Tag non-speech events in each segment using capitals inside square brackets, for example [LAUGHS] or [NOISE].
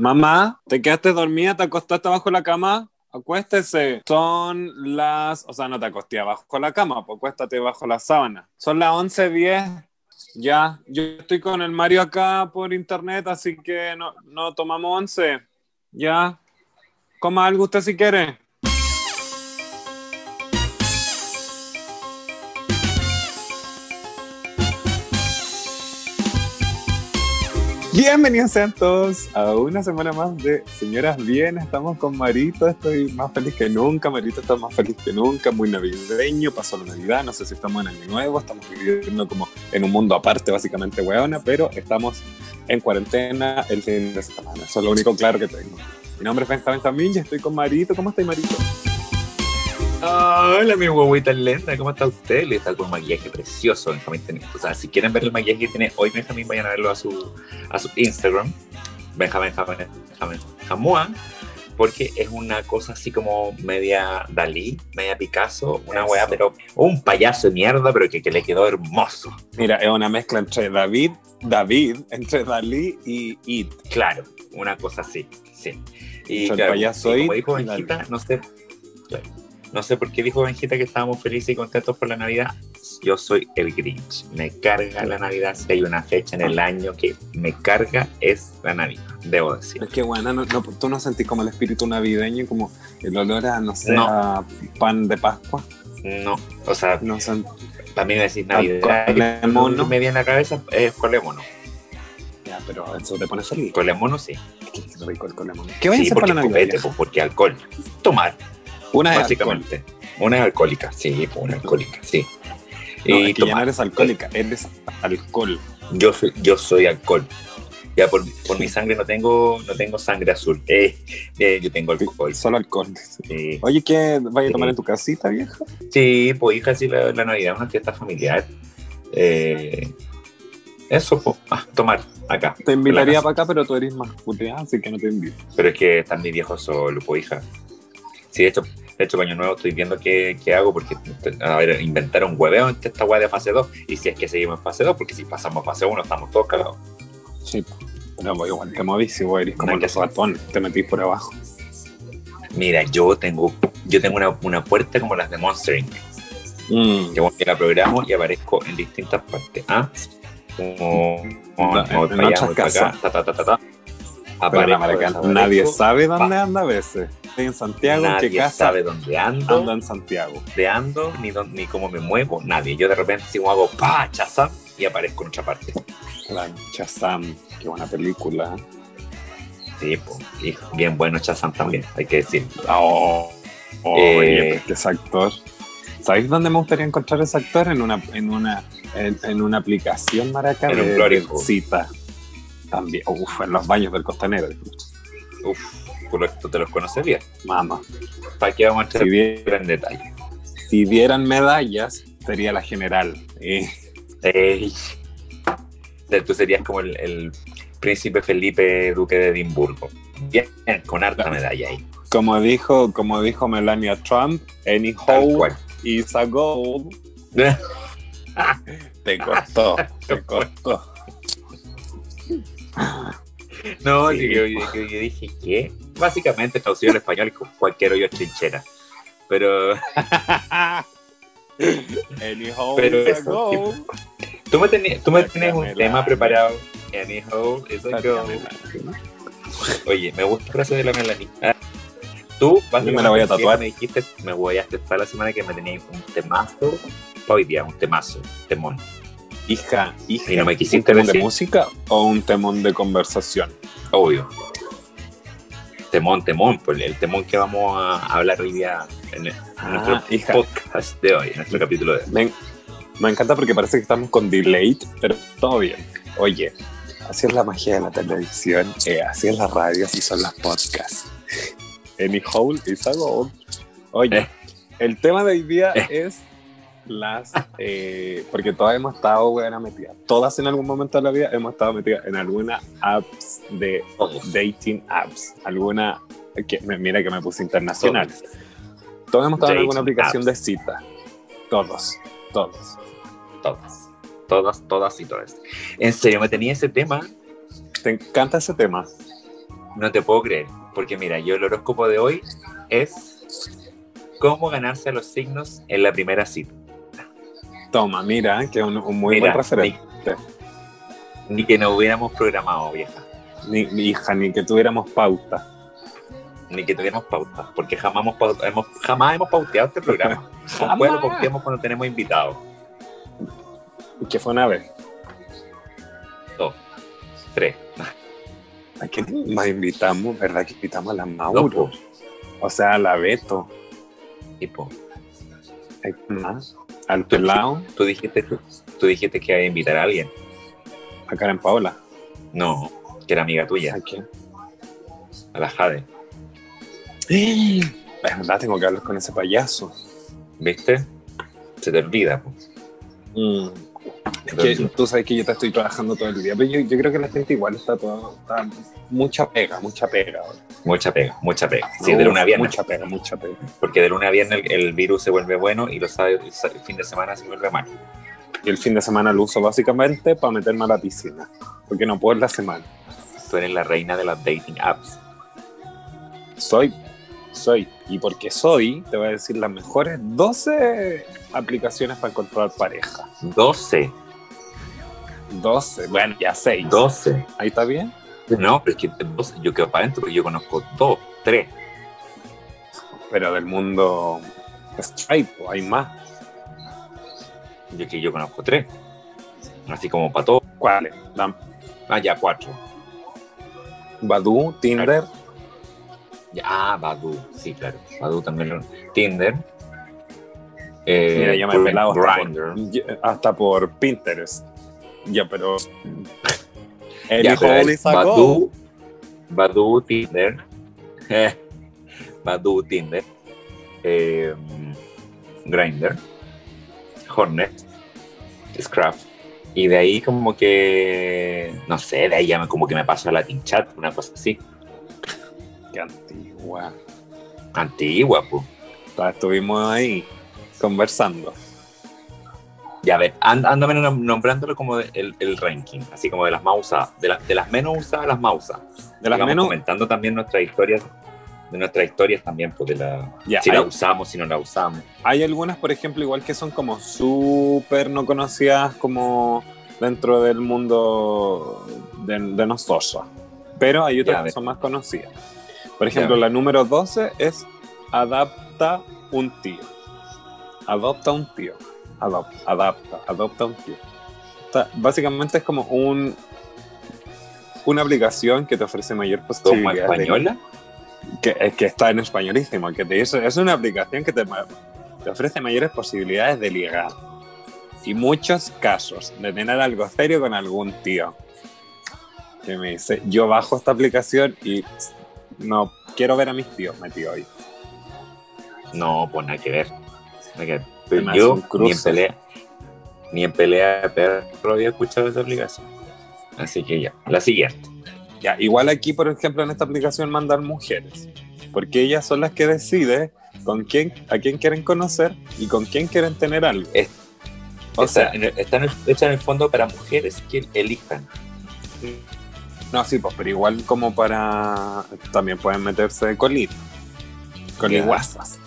Mamá, ¿te quedaste dormida? ¿Te acostaste abajo la cama? Acuéstese. Son las, o sea, no te acosté abajo la cama, pues acuéstate bajo la sábana. Son las 11.10. Ya, yo estoy con el Mario acá por internet, así que no, no tomamos 11. Ya, coma algo usted si quiere. Bienvenidos sean todos a una semana más de Señoras Bien. Estamos con Marito, estoy más feliz que nunca. Marito está más feliz que nunca, muy navideño. Pasó la Navidad, no sé si estamos en Año Nuevo, estamos viviendo como en un mundo aparte, básicamente, weona, pero estamos en cuarentena el fin de semana. Eso es lo único claro que tengo. Mi nombre es Benjamín Jamín y estoy con Marito. ¿Cómo estás, Marito? Hola, mi huevita lenta, ¿cómo está usted? Le está con un maquillaje precioso, Benjamín. O sea, si quieren ver el maquillaje que tiene hoy Benjamín, vayan a verlo a su, a su Instagram, Benjamín, Benjamín, Benjamín, Jamua, porque es una cosa así como media Dalí, media Picasso, una weá, pero un payaso de mierda, pero que, que, le quedó hermoso. Mira, es una mezcla entre David, David, entre Dalí y It. Claro, una cosa así, sí. Y el payaso y como dijo Benjita, no sé, claro no sé por qué dijo Benjita que estábamos felices y contentos por la Navidad. Yo soy el Grinch. Me carga la Navidad. Si hay una fecha en el año que me carga, es la Navidad, debo decir. Es que, bueno, no, tú no sentís como el espíritu navideño, como el olor a, no sé, a pan de Pascua. No, o sea, no también decir Navidad. Colemono. Me viene a la cabeza es colemono. Ya, pero eso te pone feliz. Colemono, sí. Qué rico el colemono. ¿Qué voy a hacer para la Navidad? Pues, porque alcohol. Tomar. Una básicamente. Una es alcohólica, sí, una alcohólica, sí. No, y ya no eres alcohólica, eres alcohol. Yo soy, yo soy alcohol. Ya por, por mi sangre no tengo, no tengo sangre azul. Eh, eh, yo tengo alcohol. Solo alcohol. Oye, ¿qué vaya a tomar en tu casita, vieja? Sí, pues hija, sí, la, la Navidad es una fiesta familiar. Eh, eso, pues, tomar acá. Te invitaría para acá, pero tú eres más puteada, así que no te invito. Pero es que están mis viejos solo, pues, hija. Sí, de hecho, de hecho, Año Nuevo estoy viendo qué, qué, hago porque, a ver, inventaron hueveo en esta hueá de fase 2 y si es que seguimos en fase 2, porque si pasamos a fase 1 estamos todos cagados. Sí, pero voy igual te movís si vos eres como el ratón, te metís por abajo. Mira, yo tengo, yo tengo una, una puerta como las de Monster Inc. Mm. Que la programo y aparezco en distintas partes. ¿Ah? Como, como, no, como en, en otras casas. Ta, ta, ta, ta, Aparezco, nadie sabe dónde anda a veces en Santiago, nadie ¿en qué casa sabe dónde ando. Ando en Santiago. De ando, ni, ni cómo me muevo, nadie. Yo de repente si hago pa, chazam y aparezco en otra parte. Claro, Chazam, qué buena película. Sí, pues, bien bueno Chazam también, hay que decir. Oh, oh eh, ese actor. ¿Sabéis dónde me gustaría encontrar ese actor? En una, en una, en, una aplicación maraca de, de cita. También, uf, en los baños del costanero. Uf tú te los conocerías. Mamá. ¿Para qué vamos a entrar si en detalle? Si dieran medallas, sería la general. Eh. Tú serías como el, príncipe Felipe, duque de Edimburgo. Bien, con harta medalla ahí. Como dijo, como dijo Melania Trump, any hole is a goal. [LAUGHS] te costó, te costó. [LAUGHS] No, yo, dije, ¿qué? Básicamente traducido al español cualquier hoyo trinchera. Pero. [LAUGHS] Pero eso, tú me, tenías, tú me un tema preparado. Anyhow a go. Oye, me gusta la frase de la Melanie. Ah, tú, básicamente, me la voy a tatuar. Me dijiste, me voy a aceptar la semana que me tenías un temazo. Hoy día, un temazo, temón. Hija, hija. ¿Y no me quisiste ¿Un temón de música o un temón de conversación? Obvio. Temón, temón, pues el temón que vamos a hablar hoy día en, nuestro hija. podcast de hoy, en nuestro capítulo de hoy. Me, me encanta porque parece que estamos con delay, pero todo bien. Oye, así es la magia de la televisión, eh, así es la radio, así son las podcasts. Any hole is a. Oye, eh. el tema de hoy día eh. es las, eh, porque todas hemos estado, buena metidas, todas en algún momento de la vida hemos estado metidas en alguna apps de dating apps, alguna, que, mira que me puse internacional. Todos hemos estado en alguna aplicación de cita. Todos, todos. Todas, todas, todas y todas. En serio, me tenía ese tema. ¿Te encanta ese tema? No te puedo creer, porque mira, yo el horóscopo de hoy es cómo ganarse a los signos en la primera cita. Toma, mira, que es un, un muy Mira, buen referente. Ni que nos hubiéramos programado, vieja. Ni, ni hija, ni que tuviéramos pauta. Ni que tuviéramos pauta, porque jamás hemos, jamás hemos pauteado este programa. Después lo pauteamos cuando tenemos invitados. Que fue una vez. Dos, tres. ¿A quién más invitamos? ¿Verdad que invitamos a la Mauro? O sea, a la Beto. Tipo, ¿Hay más? Al pelado, tú dijiste, tú dijiste que iba a invitar a alguien. a Karen Paola. No, que era amiga tuya, ¿A quién? a la Jade. Es verdad, tengo que hablar con ese payaso. ¿Viste? Se te olvida. po. Mm. Es que tú sabes que yo te estoy trabajando todo el día, pero yo, yo creo que la gente igual está todo, está mucha pega, mucha pega. ahora. Mucha pega, mucha pega. Sí, de Uf, lunes a viernes. Mucha pega, mucha pega. Porque de lunes a viernes el, el virus se vuelve bueno y los el fin de semana se vuelve malo. Y el fin de semana lo uso básicamente para meterme a la piscina, porque no puedo en la semana. Tú eres la reina de las dating apps. Soy, soy, y porque soy, te voy a decir las mejores 12 aplicaciones para encontrar pareja. 12. 12, bueno, ya 6. 12. Ahí está bien. No, pero es que 12, yo quedo para adentro porque yo conozco 2, 3. Pero del mundo straight, hay más. Yo que yo conozco 3. Así como para todos. ¿Cuáles? Ah, ya 4. Badoo, Tinder, Ah, Badu. Sí, claro. Badu también. lo- Tinder. Eh, Mira, yo me he pelado hasta hasta por Pinterest. Ya, pero. [LAUGHS] El Ya, hijo pero de es Badu, Badu, Tinder. [LAUGHS] Badu, Tinder. Eh, Grindr. Hornet. Scraft. Y de ahí como que, no sé, de ahí ya me, como que me paso a Latin Chat, una cosa así. Qué antigua. Antigua, pues. Estuvimos ahí conversando. Ya ves, and- ándame nombrándolo como de- el, el ranking, así como de las más usadas, de, las de las menos usadas a las más usadas. De las Digamos, menos. comentando también nuestras historias, de nuestras historias también, pues de la, Ya, si hay, la usamos, si no la usamos. hay algunas, por ejemplo, igual que son como súper no conocidas como dentro del mundo de, de nosotros. Pero hay otras que ver. son más conocidas. Por ejemplo, la número 12 es Adapta un tío. Adopta un tío. Adopta, adapta, adopta un tío. Está- básicamente es como un una aplicación que te ofrece mayor Como posibilidad de- española, que, que está en españolísimo, que te dice, es una aplicación que te, te ofrece mayores posibilidades de ligar. Y muchos casos de tener algo serio con algún tío. Que me dice, yo bajo esta aplicación y no quiero ver a mis tíos metido ahí. no, pues nada que ver. Nada que ver. Yo ni en pelea, ni en pelea de perro había escuchado esa aplicación. Así que ya, la siguiente. Ya, igual aquí, por ejemplo, en esta aplicación mandan mujeres, porque ellas son las que deciden con quién, a quién quieren conocer y con quién quieren tener algo. Es- o está, sea, en el- está en el- hecha en el fondo para mujeres que elijan. No, sí, pues, pero igual como para. También pueden meterse con lit. Con Ya. liguazas.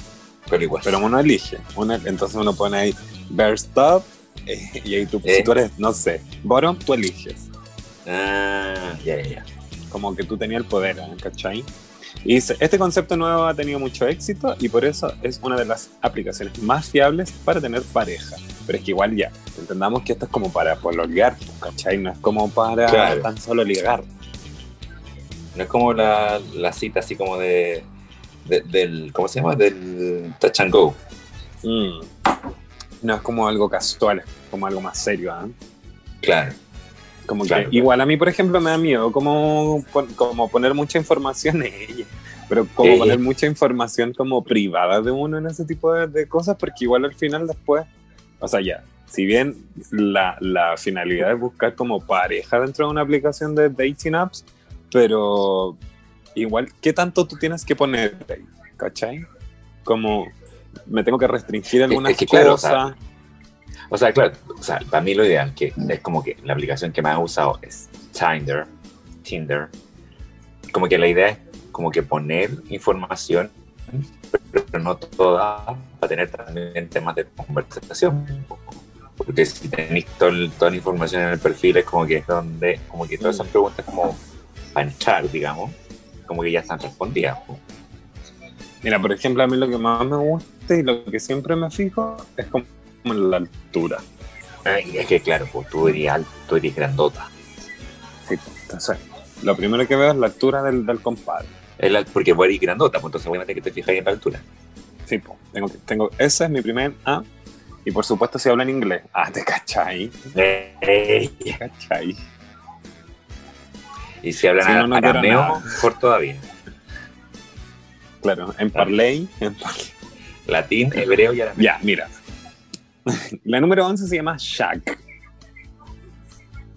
Pero uno elige. Uno- entonces uno pone ahí Bear Stop. eh, y ahí tú, Eh. si tú eres, no sé, bottom, tú eliges. Ah, ya, ya, ya. Como que tú tenías el poder, ¿eh? ¿cachai? Y dice, este concepto nuevo ha tenido mucho éxito y por eso es una de las aplicaciones más fiables para tener pareja. Pero es que igual ya, entendamos que esto es como para pololear, ¿cachai? No es como para Claro. tan solo ligar. No es como la, la cita así como de, de- del, ¿cómo se llama? Del touch and go. Mm. No es como algo casual, es como algo más serio. ¿ah? Claro. Como que claro. igual a mí, por ejemplo, me da miedo como, como poner mucha información en ella. Pero como Ella. poner mucha información como privada de uno en ese tipo de, de cosas, porque igual al final después, o sea, ya, si bien la, la finalidad es buscar como pareja dentro de una aplicación de dating apps, pero igual, ¿qué tanto tú tienes que poner ahí? ¿Cachai? Como me tengo que restringir algunas es que claro, o cosas. sea, O sea, claro, o sea, para mí lo ideal que es como que la aplicación que más he usado es Tinder, Tinder, como que la idea es como que poner información, pero no toda, para tener también temas de conversación. Porque si tenéis toda la información en el perfil, es como que es donde, como que todas esas preguntas como para entrar, digamos, como que ya están respondidas. po. Mira, por ejemplo, a mí lo que más me gusta y lo que siempre me fijo es como en la altura. Ay, es que claro, pues tú eres alto, eres grandota. Sí, entonces, lo primero que veo es la altura del, del compadre. Es la- porque vos eres grandota, pues entonces obviamente que te fijáis en la altura. Sí, po, tengo, tengo, ese es mi primer A. Y por supuesto, si hablan inglés. Ah, te cachai. Eh, Te cachai. y si hablan Si no, no arameo, mejor todavía. Claro, en Parley. en Parley. Latín, hebreo y arameo. Ya, mira. [LAUGHS] La número 11 se llama Shack.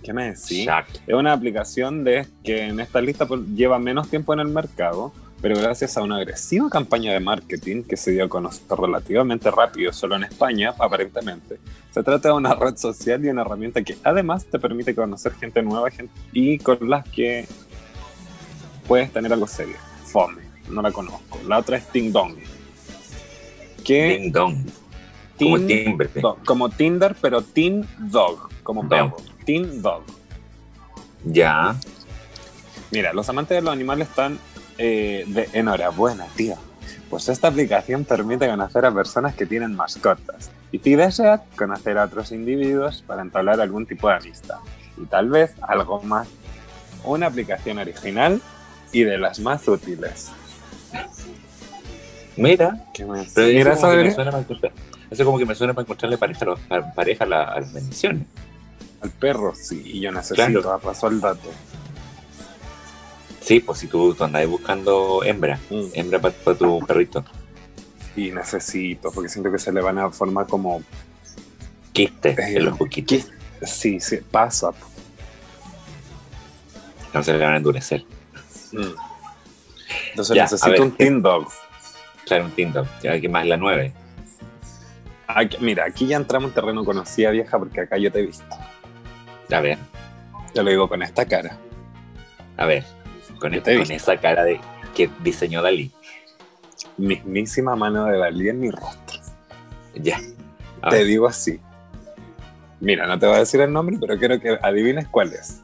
¿Qué me decís? Shack. Es una aplicación de que en esta lista lleva menos tiempo en el mercado, pero gracias a una agresiva campaña de marketing que se dio a conocer relativamente rápido, solo en España, aparentemente. Se trata de una red social y una herramienta que además te permite conocer gente nueva gente, y con las que puedes tener algo serio. Fome, no la conozco. La otra es Ting Dong. Que Ding dong. Como Tin- timbre. Do- como Tinder, pero Teen Dog, como Dog. perro. Teen Dog. Ya. Mira, los amantes de los animales están eh, de enhorabuena, tío. Pues esta aplicación permite conocer a personas que tienen mascotas. Y si deseas, conocer a otros individuos para entablar algún tipo de amistad. Y tal vez algo más. Una aplicación original y de las más útiles. Mira. ¿Qué Mira, me para encontrar- eso como que me suena para encontrarle pareja a, los, pareja a, la- a las bendiciones. Al perro, sí, y yo necesito, Claro. pasó el dato. Sí, pues si tú, tú andás buscando hembra, Mm. hembra para tu perrito. Y necesito, porque siento que se le van a formar como. Quiste Eh, en los juquitos. Sí, sí, pasa. No se le van a endurecer. Entonces Ya, a necesito ver, un ¿qué? Teen Dog. Claro, un tinto. Ya aquí más la 9. Aquí- mira, aquí ya entramos en terreno conocida vieja porque acá yo te he visto. A ver, Te lo digo con esta cara. a ver. Con, he con esa cara de que diseñó Dalí. Mismísima mano de Dalí en mi rostro. Ya. A Te ver, digo así. Mira, no te voy a decir el nombre, pero quiero que adivines cuál es.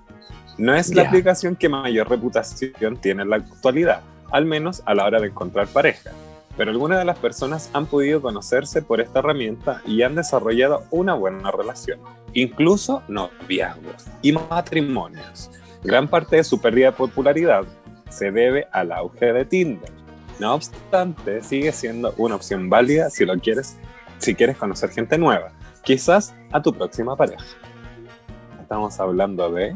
No es la Ya. aplicación que mayor reputación tiene en la actualidad, al menos a la hora de encontrar pareja. Pero algunas de las personas han podido conocerse por esta herramienta y han desarrollado una buena relación, incluso noviazgos y matrimonios. Gran parte de su pérdida de popularidad se debe al auge de Tinder. No obstante, sigue siendo una opción válida si lo quieres, si quieres conocer gente nueva, quizás a tu próxima pareja. Estamos hablando de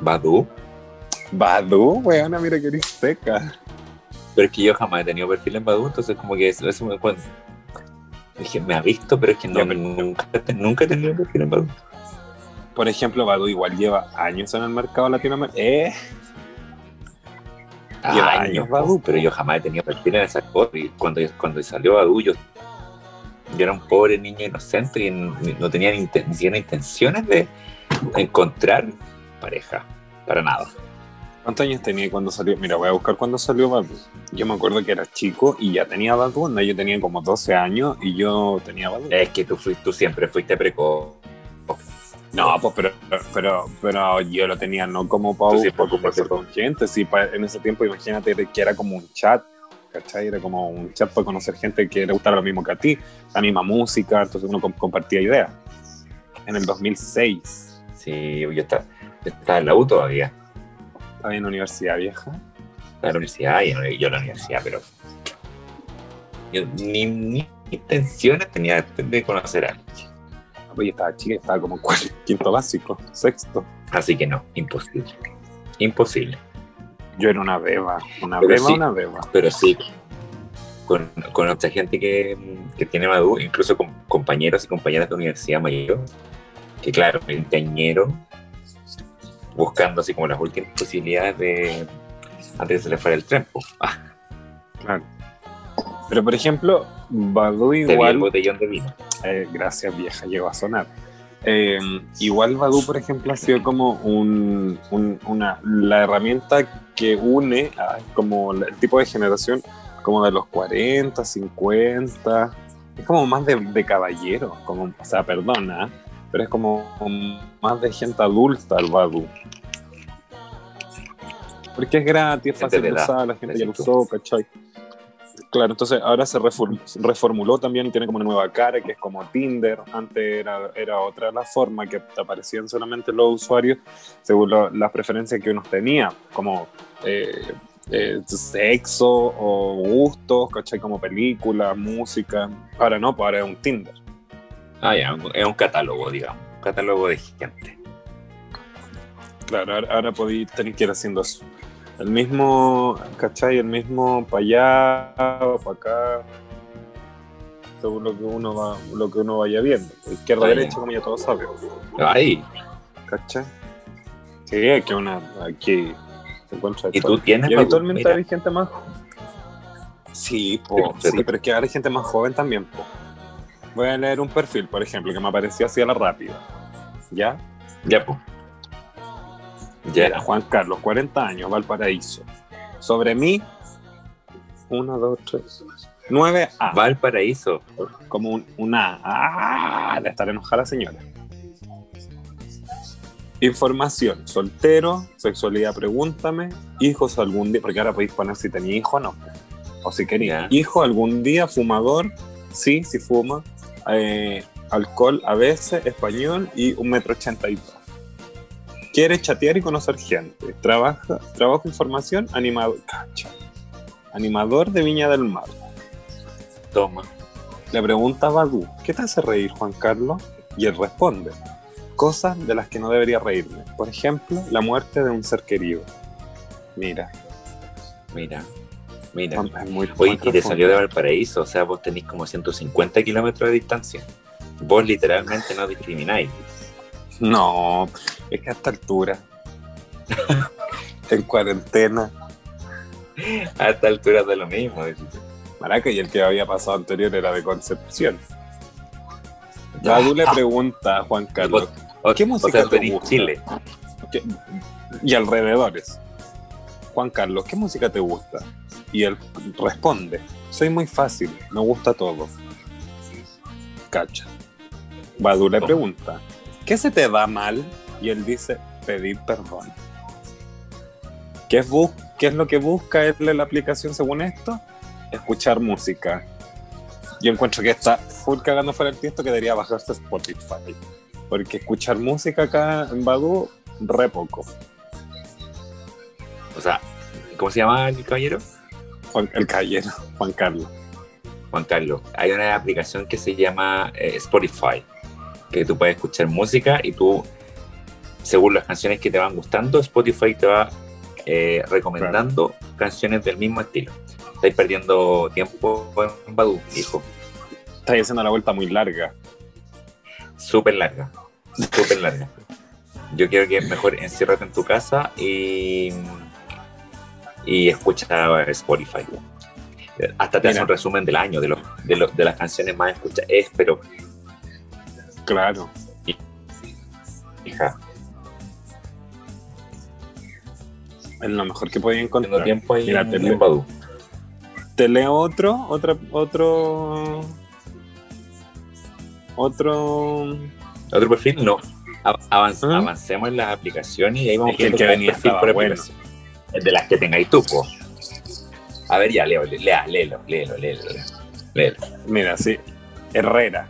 Badu. Badu, weona, mira que eres seca. Pero es que yo jamás he tenido perfil en Badu, entonces como que eso, eso me cuenta. Dije, me ha visto, pero es que no, Ya, pero- nunca, nunca he tenido perfil en Badu. Por ejemplo, Badu igual lleva años en el mercado latinoamericano. Eh, Lleva años Badoo, pero yo jamás he tenido perfil en esa cosa. Y cuando, cuando salió Badu, yo, yo era un pobre niño inocente y no, tenía ni, ni siquiera intenciones de encontrar pareja, para nada. ¿Cuántos años tenía cuando salió? Mira, voy a buscar cuándo salió Badu. Yo me acuerdo que era chico y ya tenía Badu. No, yo tenía como 12 años y yo tenía Badu. Es que tú, fuiste, tú siempre fuiste precoz. No, pues pero, pero, pero yo lo tenía no como para sí, conversar con gente. Sí, en ese tiempo imagínate que era como un chat. ¿Cachai? Era como un chat para conocer gente que le gustara lo mismo que a ti, la misma música, entonces uno com- compartía ideas. En el 2006, Sí, yo estaba, yo estaba en la U todavía. Estaba en la universidad vieja. La universidad y yo, yo en la universidad, pero yo ni, ni intenciones tenía de- conocer a alguien. Pues yo estaba chica, estaba como en cuarto- [LAUGHS] quinto básico, sexto. Así que no, imposible. Imposible. Yo era una beba, una Pero beba, sí. una beba. Pero sí, con, con mucha gente que, que tiene Madú, incluso con compañeros y compañeras de universidad mayor, que claro, veinteañero, buscando así como las últimas posibilidades de antes de que se le fuera el tren. Ah, Claro. Pero por ejemplo, Badu te vi el igual botellón de vino. Eh, gracias vieja, llegó a sonar. Eh, igual Badu, por ejemplo, ha sido como un, un- una, la herramienta que une a como el tipo de generación como de los 40, 50. Es como más de, de caballero, como, o sea, perdona, pero es como más de gente adulta el Badu. Porque es gratis, es fácil de usar, la gente ya lo usó, ¿cachai? Claro, entonces ahora se reform- reformuló también y tiene como una nueva cara que es como Tinder. Antes era, era otra la forma que aparecían solamente los usuarios según lo- las preferencias que uno tenía, como eh, eh, sexo o gustos, ¿cachai? Como película, música. Ahora no, pues ahora es un Tinder. Ah, ya, es un catálogo, digamos. Catálogo de gente. Claro, ahora, ahora podéis tener que ir haciendo eso. El mismo, ¿cachai? El mismo para allá o para acá. Según lo que uno va, lo que uno vaya viendo. Izquierda, Ah, ya. derecha, como ya todos saben. Ahí. ¿Cachai? Sí, aquí una, aquí se encuentra ¿Y tú tienes Y habitualmente hay gente más. Sí, po, Sí, sí, pero es que ahora hay gente más joven también, po. Voy a leer un perfil, por ejemplo, que me apareció así a la rápida. ¿Ya? Ya, pues. Ya era Juan Carlos, 40 años, Valparaíso. Sobre mí, 1, 2, 3, 9 A. Valparaíso. Como un, un A. ¡Ah! De estar enojada la señora. Información, soltero, sexualidad, pregúntame, hijos algún día, porque ahora podéis poner si tenía hijo o no. O si quería. Hijo algún día, fumador, sí, si fuma, eh, alcohol a veces, español y un metro ochenta y dos. Quiere chatear y conocer gente. Trabaja, trabajo información, animador, cacha. animador de Viña del Mar. Toma. Le pregunta a Badu, ¿qué te hace reír, Juan Carlos? Y él responde, cosas de las que no debería reírme. Por ejemplo, la muerte de un ser querido. Mira, Mira. Mira. es muy, Oye, y te salió de Valparaíso, o sea, vos tenés como 150 kilómetros de distancia. Vos literalmente no discrimináis. No, es que a esta altura, [LAUGHS] en cuarentena, A esta altura de lo mismo. Maraca, y el que había pasado anterior era de Concepción. Badu le pregunta a Juan Carlos, O- ¿Qué o música sea, te gusta? Chile. ¿qué- y alrededores, Juan Carlos, ¿qué música te gusta? Y él responde, soy muy fácil, me gusta todo. Cacha. Badu le pregunta, ¿qué se te da mal? Y él dice, pedir perdón. ¿Qué es, bus- qué es lo que busca él en la aplicación según esto? Escuchar música. Yo encuentro que está full cagando fuera el tiesto que debería bajarse Spotify. Porque escuchar música acá en Badu, re poco. O sea, ¿cómo se llama el caballero? Juan, el caballero, Juan Carlos. Juan Carlos. Hay una aplicación que se llama eh, Spotify, que tú puedes escuchar música y tú, según las canciones que te van gustando, Spotify te va eh, recomendando canciones del mismo estilo. Estáis perdiendo tiempo en Badu, hijo. Está haciendo la vuelta muy larga. Súper larga. Súper larga. Yo quiero que mejor enciérrate en tu casa y, y escucha Spotify. Hasta te hace Mira. un resumen del año, de, los, de, los- de las canciones más escuchadas. Es, pero, Claro. hija, Es lo mejor que podía tengo encontrar. tiempo ahí Mira, en, te leo-. Te leo otro, otra, otro. Otro. ¿Otro perfil? No. Av- ¿Ah? Avancemos en las aplicaciones y ahí vamos Es que el que venía por bueno. aplicación. De las que tengáis tú, po. A ver, ya, leo, lea, léelo, léelo, léelo, léelo. Mira, sí. Herrera.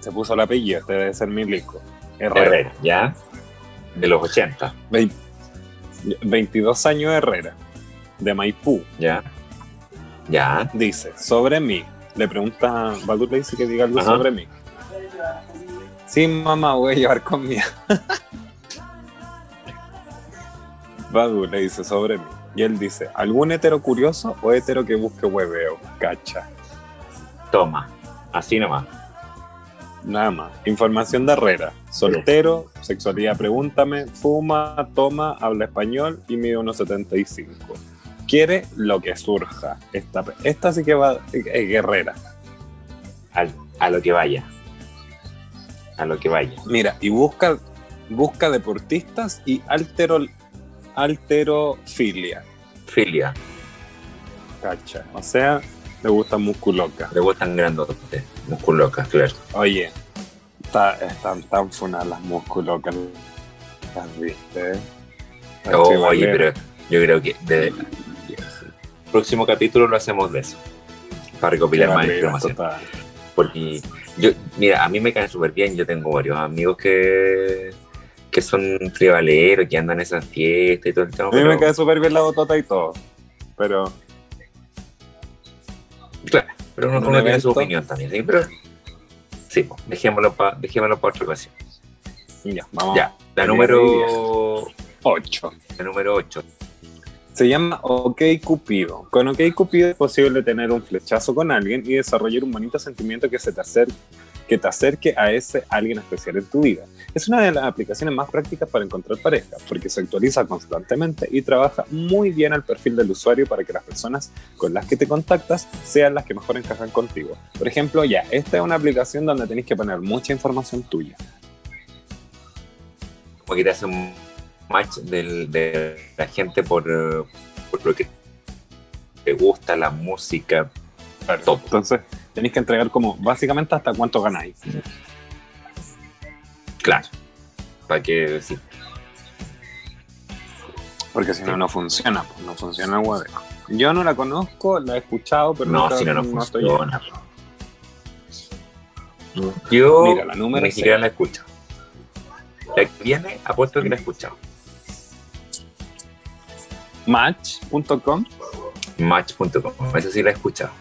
Se puso el apellido, este debe ser Milico. Herrera. Herrera, ¿ya? De los 80, Vein- 22 años Herrera. De Maipú. ¿ya? ¿Ya? Dice, sobre mí. Le pregunta, Badu le dice que diga algo Ajá. sobre mí. Sí, mamá, voy a llevar comida. [LAUGHS] Badu le dice sobre mí. Y él dice, ¿algún hetero curioso o hetero que busque hueveo? Cacha. Toma, así nomás. Nada más. Información de Herrera. Soltero, sexualidad, pregúntame, fuma, toma, habla español y mide unos 75. Quiere lo que surja. Esta, esta sí que va, es guerrera. Al- a lo que vaya. a lo que vaya. Mira, y busca, busca deportistas y altero, alterofilia. Filia, Cacha. O sea, le gusta musculoca. le gustan grandotes, musculocas, claro. Oye, está- están tan funadas las musculocas. ¿Las viste? Las Oh, oye, pero yo creo que de- próximo capítulo lo hacemos de eso. Para recopilar más información. total. Porque yo, mira, a mí me caen súper bien. Yo tengo varios amigos que, que son tribaleros, que andan en esas fiestas y todo el tema. A mí me cae súper bien la botota y todo. Pero Claro, pero uno, Un uno tiene su opinión también, ¿sí? Pero sí, dejémoslo para pa otra ocasión. ya, vamos. Ya, la número, 8. la número 8. Se llama OK Cupido. Con OK Cupido es posible tener un flechazo con alguien y desarrollar un bonito sentimiento que se te acerque, que te acerque a ese alguien especial en tu vida. Es una de las aplicaciones más prácticas para encontrar pareja, porque se actualiza constantemente y trabaja muy bien al perfil del usuario para que las personas con las que te contactas sean las que mejor encajan contigo. Por ejemplo, ya, esta es una aplicación donde tenéis que poner mucha información tuya. Como que te hace un match del- de la gente por, eh, por lo que te gusta, la música, Entonces, tenéis que entregar como básicamente hasta cuánto ganáis. Claro. Para que sí. Porque si no, no funciona, pues, no funciona huevo. Yo no la conozco, la he escuchado, pero No, si no, no estoy- funciona. Yo Mira, la número ni siquiera la escucho. La que viene, apuesto que la he escuchado. Match.com, Match.com, eso sí la he escuchado.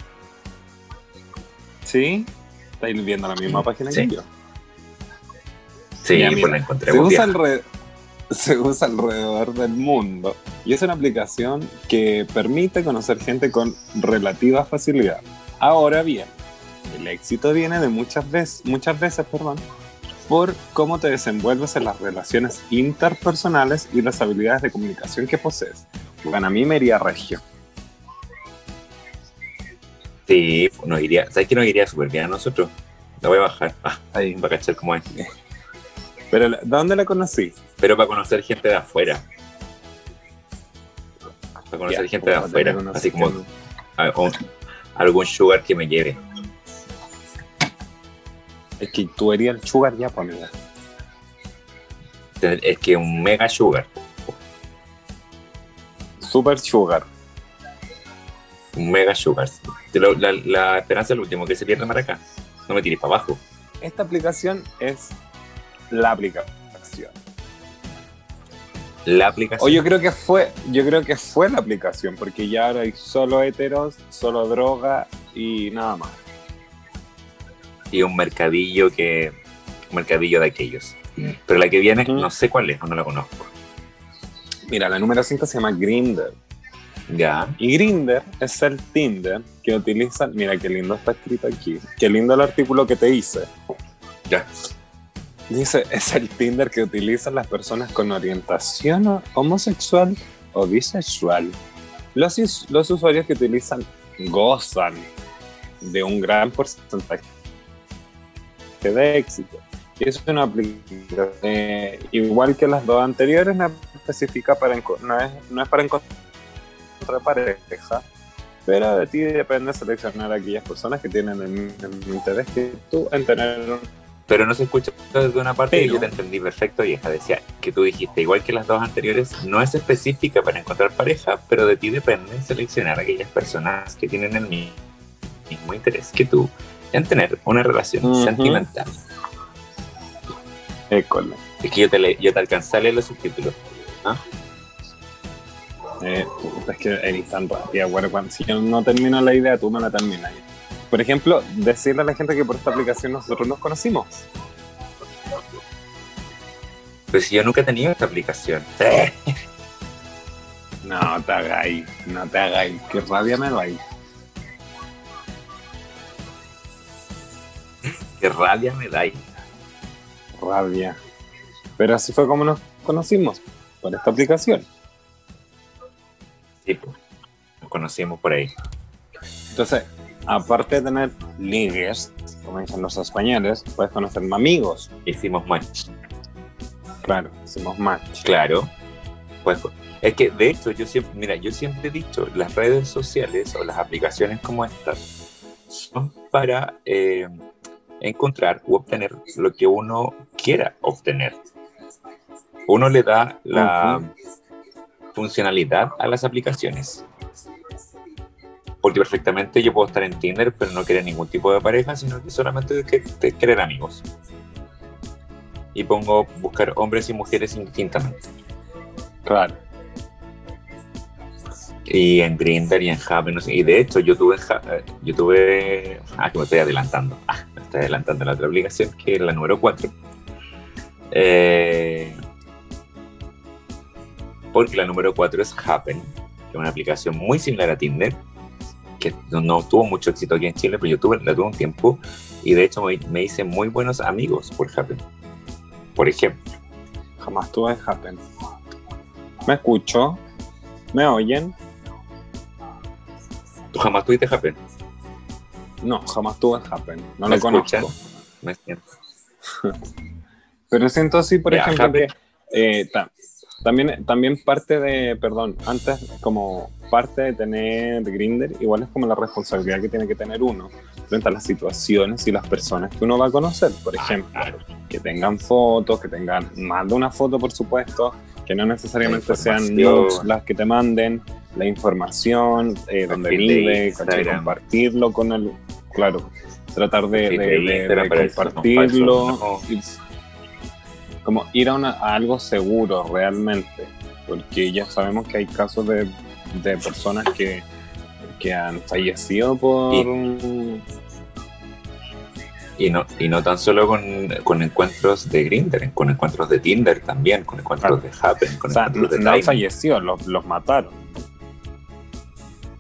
¿Sí? Estáis viendo la misma página Sí. que yo. Sí, Ya, pues mira, la encontré. Usa, [LAUGHS] se usa alrededor del mundo y es una aplicación que permite conocer gente con relativa facilidad. Ahora bien, el éxito viene de muchas veces, muchas veces, perdón, por cómo te desenvuelves en las relaciones interpersonales y las habilidades de comunicación que posees. Bueno, a mí me iría regio. Sí, nos iría, ¿sabes que nos iría súper bien a nosotros? La voy a bajar, ah, Ahí. para cachar cómo es. Pero, ¿dónde la conocí? Pero para conocer gente de afuera. Para conocer gente de como afuera. Así como a- algún sugar que me lleve. Es que tú erías el sugar ya, pues, amiga. Es que un mega sugar. Super sugar. Un mega sugar. Te lo- La, la esperanza es lo último que se pierde para acá. No me tires para abajo. Esta aplicación es la aplicación. La aplicación. O yo creo que fue, yo creo que fue la aplicación, porque ya ahora hay solo heteros, solo droga y nada más. y un mercadillo que. Un mercadillo de aquellos. Pero la que viene, no sé cuál es, no la conozco. Mira, la número 5 se llama Grinder. Ya. Y Grinder es el Tinder que utilizan. Mira qué lindo está escrito aquí. Qué lindo el artículo que te hice. Ya. Dice, es el Tinder que utilizan las personas con orientación homosexual o bisexual. Los, los usuarios que utilizan gozan de un gran porcentaje de éxito. Y es una aplicación, eh, igual que las dos anteriores, no es específica para no es, no es para encontrar pareja, pero de ti depende seleccionar a aquellas personas que tienen el mismo interés que tú en tener un Pero no se escucha desde una parte y Pero- yo te entendí perfecto, vieja. Decía que tú dijiste, igual que las dos anteriores, no es específica para encontrar pareja, pero de ti depende seleccionar a aquellas personas que tienen el mi- mismo interés que tú en tener una relación Ujú. sentimental. école. Es que yo te, le- yo te alcancé a leer los subtítulos. Eh, es que eres tan rápida, bueno, cuando, si yo no termino la idea, tú me la terminas. Por ejemplo, decirle a la gente que por esta aplicación nosotros nos conocimos. Si yo nunca he tenido esta aplicación. [LAUGHS] No te hagáis, no te hagáis, que rabia me vais. Qué rabia me da ahí. Rabia. Pero así fue como nos conocimos, por esta aplicación. Sí, pues. Nos conocimos por ahí. Entonces, aparte de tener ligues, como dicen los españoles, puedes conocer amigos. Hicimos match. Claro, hicimos match. Claro. Pues, es que de hecho yo siempre, mira, yo siempre he dicho, las redes sociales o las aplicaciones como estas son para eh, encontrar u obtener lo que uno quiera obtener. Uno le da la funcionalidad a las aplicaciones. Porque perfectamente yo puedo estar en Tinder, pero no querer ningún tipo de pareja, sino que solamente que, querer amigos. Y pongo buscar hombres y mujeres indistintamente. Claro. Y en Grindr y en Happn, y de hecho yo tuve, eh, yo tuve, ah, que me estoy adelantando, ah, me estoy adelantando la otra aplicación, que es la número 4. Eh, porque la número 4 es Happen, que es una aplicación muy similar a Tinder, que no, tuvo mucho éxito aquí en Chile, pero yo tuve, la tuve un tiempo y de hecho me, hice muy buenos amigos por Happen. Por ejemplo. Jamás tuve Happen. ¿Me escucho? ¿Me oyen? ¿Tú jamás tuviste Happen? No, jamás tuve Happen. No lo conozco. Me siento. [LAUGHS] Pero siento así, por ejemplo, que eh, también, también parte de, perdón, antes como parte de tener Grinder, igual es como la responsabilidad que tiene que tener uno frente a las situaciones y las personas que uno va a conocer. Por ejemplo, que tengan fotos, que tengan más de una foto, por supuesto, que no necesariamente sean las que te manden, la información, eh, donde vive, compartirlo con el. Claro, tratar de, compartirlo como ir a, algo seguro realmente, porque ya sabemos que hay casos de, personas que, que, han fallecido por... Y, no, y no tan solo con, encuentros de Grindr, con encuentros de Tinder también, con encuentros de Happen, con encuentros de no falleció, los, los mataron.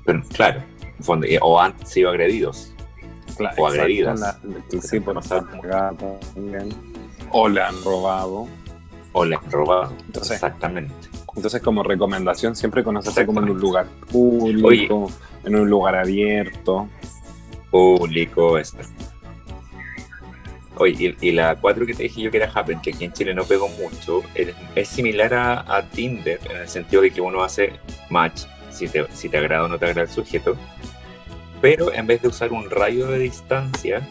Pero, claro, o han sido agredidos. o agredidas. sí, por también o le han robado. O le han robado, exactamente. Entonces, como recomendación, siempre conocerse como en un lugar público, en un lugar abierto. Público, eso. Oye, y, la 4 que te dije yo que era Happen, que aquí en Chile no pegó mucho, es, similar a, Tinder en el sentido de que uno hace match si te, si te agrada o no te agrada el sujeto, pero en vez de usar un rayo de distancia,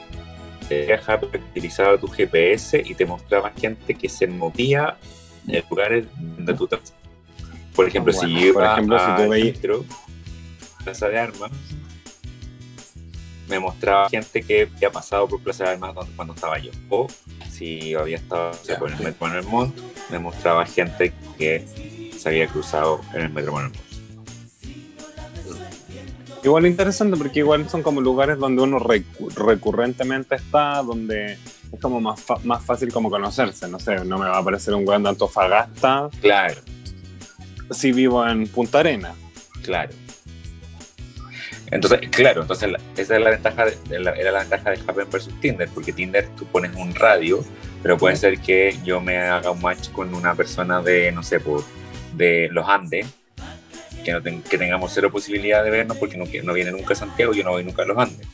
viajar utilizaba tu GPS y te mostraba gente que se movía en lugares donde tú. Por ejemplo, si iba por ejemplo, si tú Plaza de Armas, me mostraba gente que había pasado por Plaza de Armas cuando estaba yo. O si había estado en el Metro Montt, me mostraba gente que se había cruzado en el Metro Montt. Igual interesante porque igual son como lugares donde uno recurrentemente está, donde es como más, más fácil como conocerse, no sé, no me va a aparecer un de Antofagasta. Claro. Si vivo en Punta Arena. Claro. Entonces, claro, entonces esa es la ventaja de, era la ventaja de Happen versus Tinder, porque Tinder tú pones un radio, pero puede ser que yo me haga un match con una persona de, no sé, por, de los Andes, que, no que tengamos cero posibilidad de vernos porque no, no viene nunca a Santiago, yo no voy nunca a los Andes.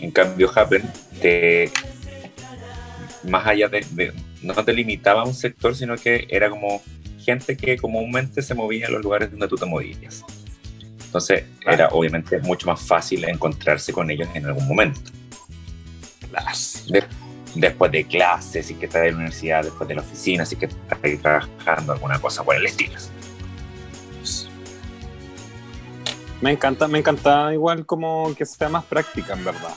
En cambio, Happen, te, más allá de, no te limitaba a un sector, sino que era como gente que comúnmente se movía en los lugares donde tú te movías. Entonces, era obviamente mucho más fácil encontrarse con ellos en algún momento. después de clases, si que estás en la universidad, después de la oficina, si que estás trabajando alguna cosa por el estilo. Me encanta, me encanta igual como que sea más práctica, en verdad.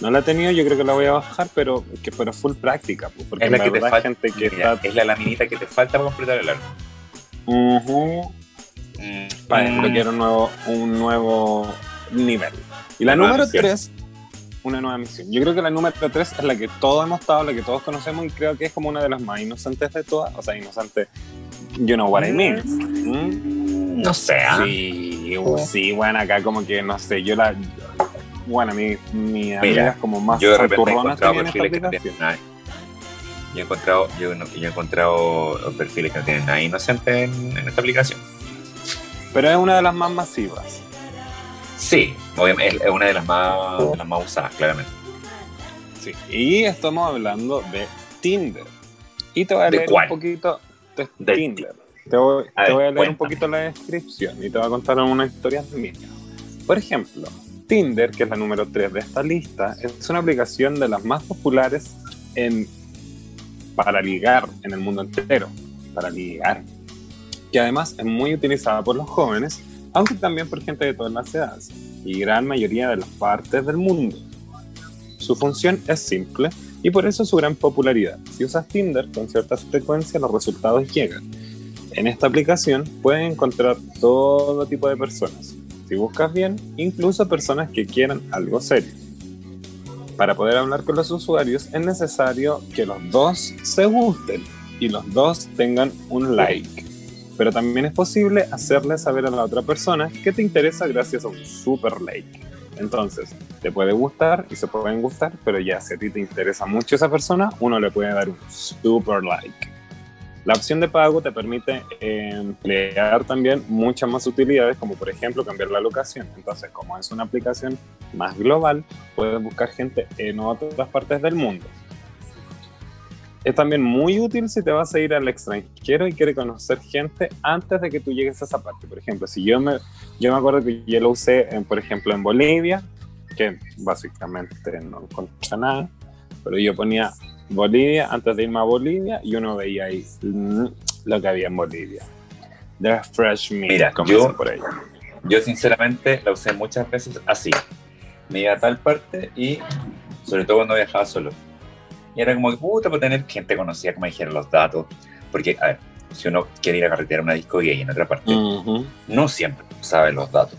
No la he tenido, yo creo que la voy a bajar, pero que fuera full práctica. Pues, porque es la que te falta, gente que Es la laminita que te falta para completar el álbum. Uh quiero un nuevo, un nuevo nivel. Y la número 3, una nueva misión. Yo creo que la número 3 es la que todos hemos estado, la que todos conocemos y creo que es como una de las más inocentes de todas. O sea, inocente, you know what I mean. ¿Mm? No sé. ¿ah? Sí, sí, bueno, acá como que no sé, yo la. Bueno, mi, mi amiga es como más yo de repente he encontrado perfiles que no tienen nada. Yo he encontrado, yo, he encontrado perfiles que no tienen nada inocente en, en esta aplicación. Pero es una de las más masivas. Sí, obviamente es una de las más, de las más usadas, claramente. Sí, y estamos hablando de Tinder. Y te voy a leer un poquito de, de Tinder. Te voy, a, te voy a leer un poquito la descripción y te voy a contar una historia mía. Por ejemplo, Tinder, que es la número 3 de esta lista, es una aplicación de las más populares en, para ligar en el mundo entero. Para ligar. Que además es muy utilizada por los jóvenes, aunque también por gente de todas las edades y gran mayoría de las partes del mundo. Su función es simple y por eso su gran popularidad. Si usas Tinder con cierta frecuencia, los resultados llegan. En esta aplicación puedes encontrar todo tipo de personas. Si buscas bien, incluso personas que quieran algo serio. Para poder hablar con los usuarios es necesario que los dos se gusten y los dos tengan un like. Pero también es posible hacerle saber a la otra persona que te interesa gracias a un super like. Entonces, te puede gustar y se pueden gustar, pero ya si a ti te interesa mucho esa persona, uno le puede dar un super like. La opción de pago te permite emplear también muchas más utilidades, como por ejemplo cambiar la locación. Entonces, como es una aplicación más global, puedes buscar gente en otras partes del mundo es también muy útil si te vas a ir al extranjero y quieres conocer gente antes de que tú llegues a esa parte. Por ejemplo, si yo me, yo me acuerdo que yo lo usé, por ejemplo, en Bolivia, que básicamente no encontré nada, pero yo ponía Bolivia antes de irme a Bolivia y uno veía ahí mm, lo que había en Bolivia. The fresh meat, Mira, yo, por yo sinceramente la usé muchas veces así. Me iba a tal parte y sobre todo cuando viajaba solo y era como que, puta, por tener gente conocida que me dijeran los datos. Porque, a ver, si uno quiere ir a carretear a una disco gay en otra parte, no siempre sabe los datos.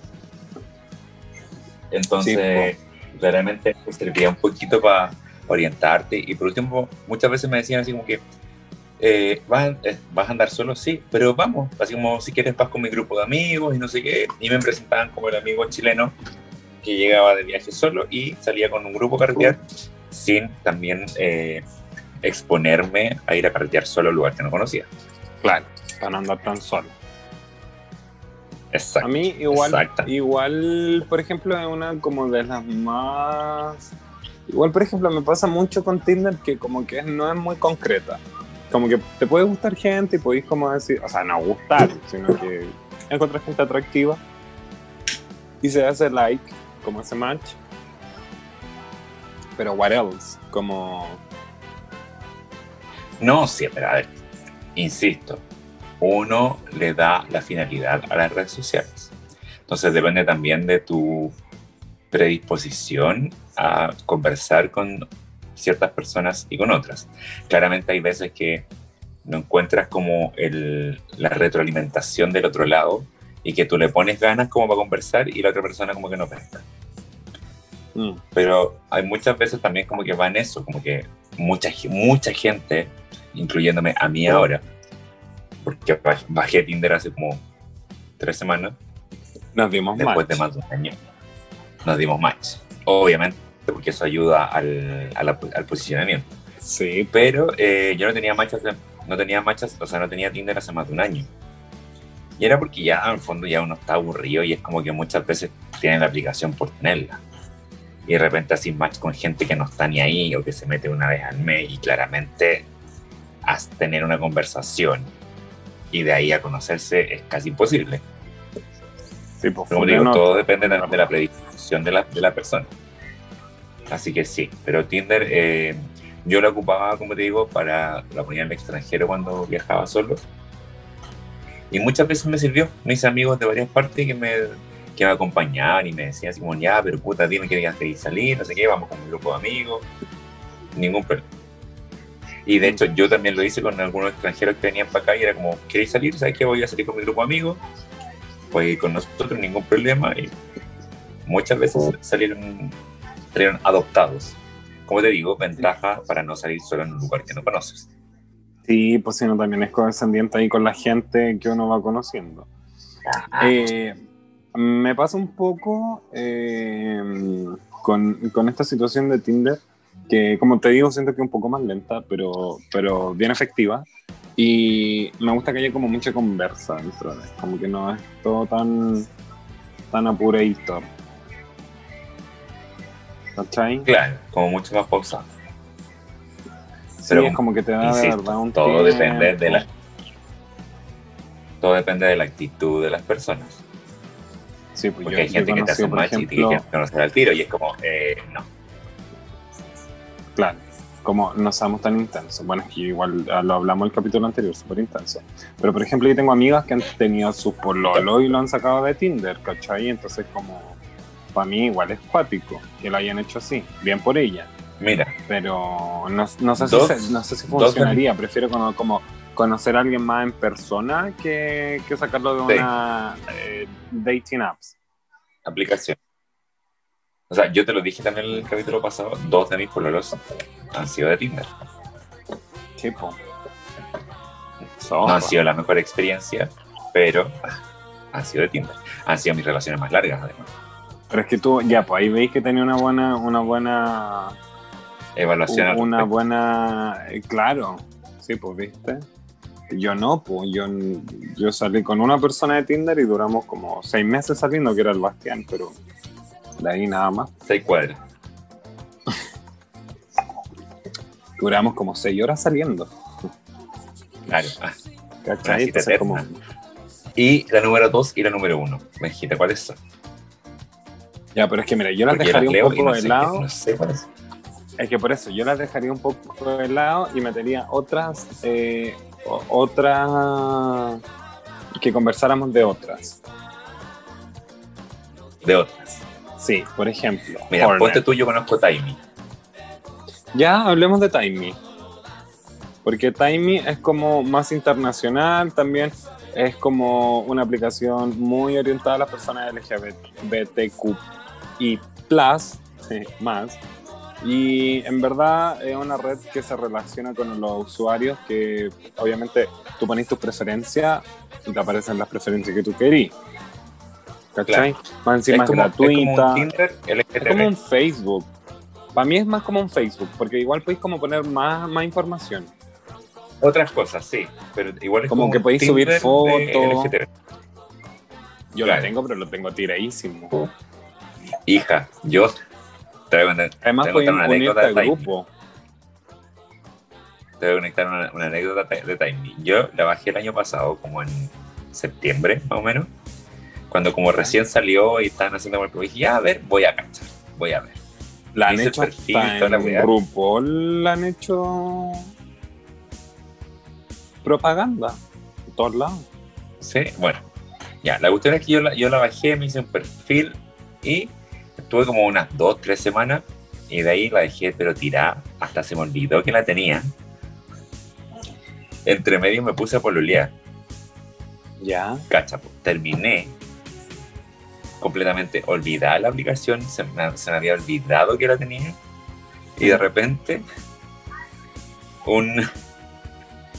Entonces, claramente servía un poquito para orientarte. Y por último, muchas veces me decían así como que, eh, ¿vas, eh, ¿vas, a andar solo? Sí, pero vamos. Así como si quieres vas con mi grupo de amigos y no sé qué. Y me presentaban como el amigo chileno que llegaba de viaje solo y salía con un grupo a carretear sin también eh, exponerme a ir a carretear solo al lugar que no conocía. Claro, para no andar tan solo. Exacto. A mí igual, igual, por ejemplo, es una como de las más... Igual, por ejemplo, me pasa mucho con Tinder que como que no es muy concreta. Como que te puede gustar gente y podéis como decir, o sea, no gustar, sino que encontrar gente atractiva y se hace like, como ese match, pero what else? Como... No, siempre, a ver, insisto, uno le da la finalidad a las redes sociales. Entonces depende también de tu predisposición a conversar con ciertas personas y con otras. Claramente hay veces que no encuentras como el, la retroalimentación del otro lado y que tú le pones ganas como para conversar y la otra persona como que no pesca. Mm. Pero hay muchas veces también como que va en eso, como que mucha, mucha gente, incluyéndome a mí ahora, porque bajé Tinder hace como tres semanas. Nos dimos Después de más de un año. Nos dimos match. Obviamente, porque eso ayuda al, al, posicionamiento. Sí. Pero eh, yo no tenía matches, no tenía matches, o sea, no tenía Tinder hace más de un año. Y era porque ya, en el fondo, ya uno está aburrido y es como que muchas veces tienen la aplicación por tenerla y de repente así match con gente que no está ni ahí o que se mete una vez al mes y claramente a tener una conversación y de ahí a conocerse es casi imposible. Sí, pues, Como digo, todo depende de, la de la, de la, persona. Así que sí, pero Tinder eh, yo lo ocupaba, como te digo, para la ponía en el extranjero cuando viajaba solo. Y muchas veces me sirvió. mis amigos de varias partes que me que me acompañaban y me decían así como, ya, pero puta, dime que días queréis salir, no sé qué, vamos con un grupo de amigos. Ningún problema. Y de hecho, yo también lo hice con algunos extranjeros que venían para acá y era como, ¿queréis salir? ¿Sabes qué? Voy a salir con mi grupo de amigos. Pues con nosotros ningún problema. Y muchas veces salieron, salieron adoptados. Como te digo, ventaja para no salir solo en un lugar que no conoces. Sí, pues si no, también es condescendiente ahí con la gente que uno va conociendo. Eh, me pasa un poco eh, con, con, esta situación de Tinder, que como te digo, siento que es un poco más lenta, pero, pero bien efectiva. Y me gusta que haya como mucha conversa dentro de como que no es todo tan, tan apuradito. ¿Cachai? Claro, como mucho más. Sí, Pero, es como que te da de verdad un todo depende de la todo depende de la actitud de las personas. Sí, pues Porque yo, hay gente yo que te hace un match y te ejemplo, quiere conocer al tiro y es como, eh, no. Claro, como no seamos tan intensos. Bueno, es que igual ah, lo hablamos el capítulo anterior, súper intenso. Pero por ejemplo, yo tengo amigas que han tenido sus pololo y lo han sacado de Tinder, ¿cachai? Entonces, como para mí igual es cuático que lo hayan hecho así. Bien por ella. Mira, Pero no, no sé, Dos- si, se- no sé si dos- funcionaría. Prefiero como, como conocer a alguien más en persona que, que sacarlo de Sí. una eh, dating apps. aplicación. O sea, yo te lo dije también en el capítulo pasado, dos de mis pololos han sido de Tinder. Tipo. No han sido la mejor experiencia, pero han sido de Tinder. Han sido mis relaciones más largas, además. Pero es que tú, ya, pues ahí veis que tenía una buena, una buena Evaluación al una buena eh, claro sí pues viste yo no pues yo, yo salí con una persona de Tinder y duramos como seis meses saliendo que era el Bastián pero de ahí nada más Seis cuadras. [LAUGHS] duramos como seis horas saliendo Claro. Ah. ¿cachai? Entonces, como. Y la número dos y la número uno. Benjita, ¿cuáles son? Ya pero es que mira yo las Porque yo las dejaría un poco no de lado no sé es que por eso yo las dejaría un poco de lado y metería otras eh, otras que conversáramos de otras De otras. sí por ejemplo Mira, ponte tú, yo conozco Timey. Ya hablemos de Timey. Porque Timey es como más internacional, también es como una aplicación muy orientada a las personas LGBTQ y plus, más. Y en verdad es una red que se relaciona con los usuarios que obviamente tú pones tus preferencias y te aparecen las preferencias que tú querís. ¿Cachai? Más encima es, como, es como gratuita. un Tinder Es como un. Facebook. Para mí es más como un Facebook, porque igual podéis como poner más, más información. Otras cosas, sí. Pero igual es Como como, que podéis subir fotos. Yo Claro. lo tengo, pero lo tengo tiradísimo. Hija, yo te voy a contar, Además, Te voy a podéis contar una anécdota de grupo. te voy a conectar una, una anécdota de Timey. Yo la bajé el año pasado, como en septiembre, más o menos. Cuando como recién salió y estaban haciendo el dije, ya, a ver, voy a cachar, voy a ver. La han hecho perfil, hasta toda la en. RuPaul, la han hecho propaganda. En todos lados. Sí, bueno. Ya, la cuestión es que yo la, yo la bajé, me hice un perfil y estuve como unas dos, tres semanas y de ahí la dejé pero tirada, hasta se me olvidó que la tenía. Entre medio me puse a pololear, Ya. cacha, pues, terminé completamente olvidada la aplicación, se me, se me había olvidado que la tenía y de repente un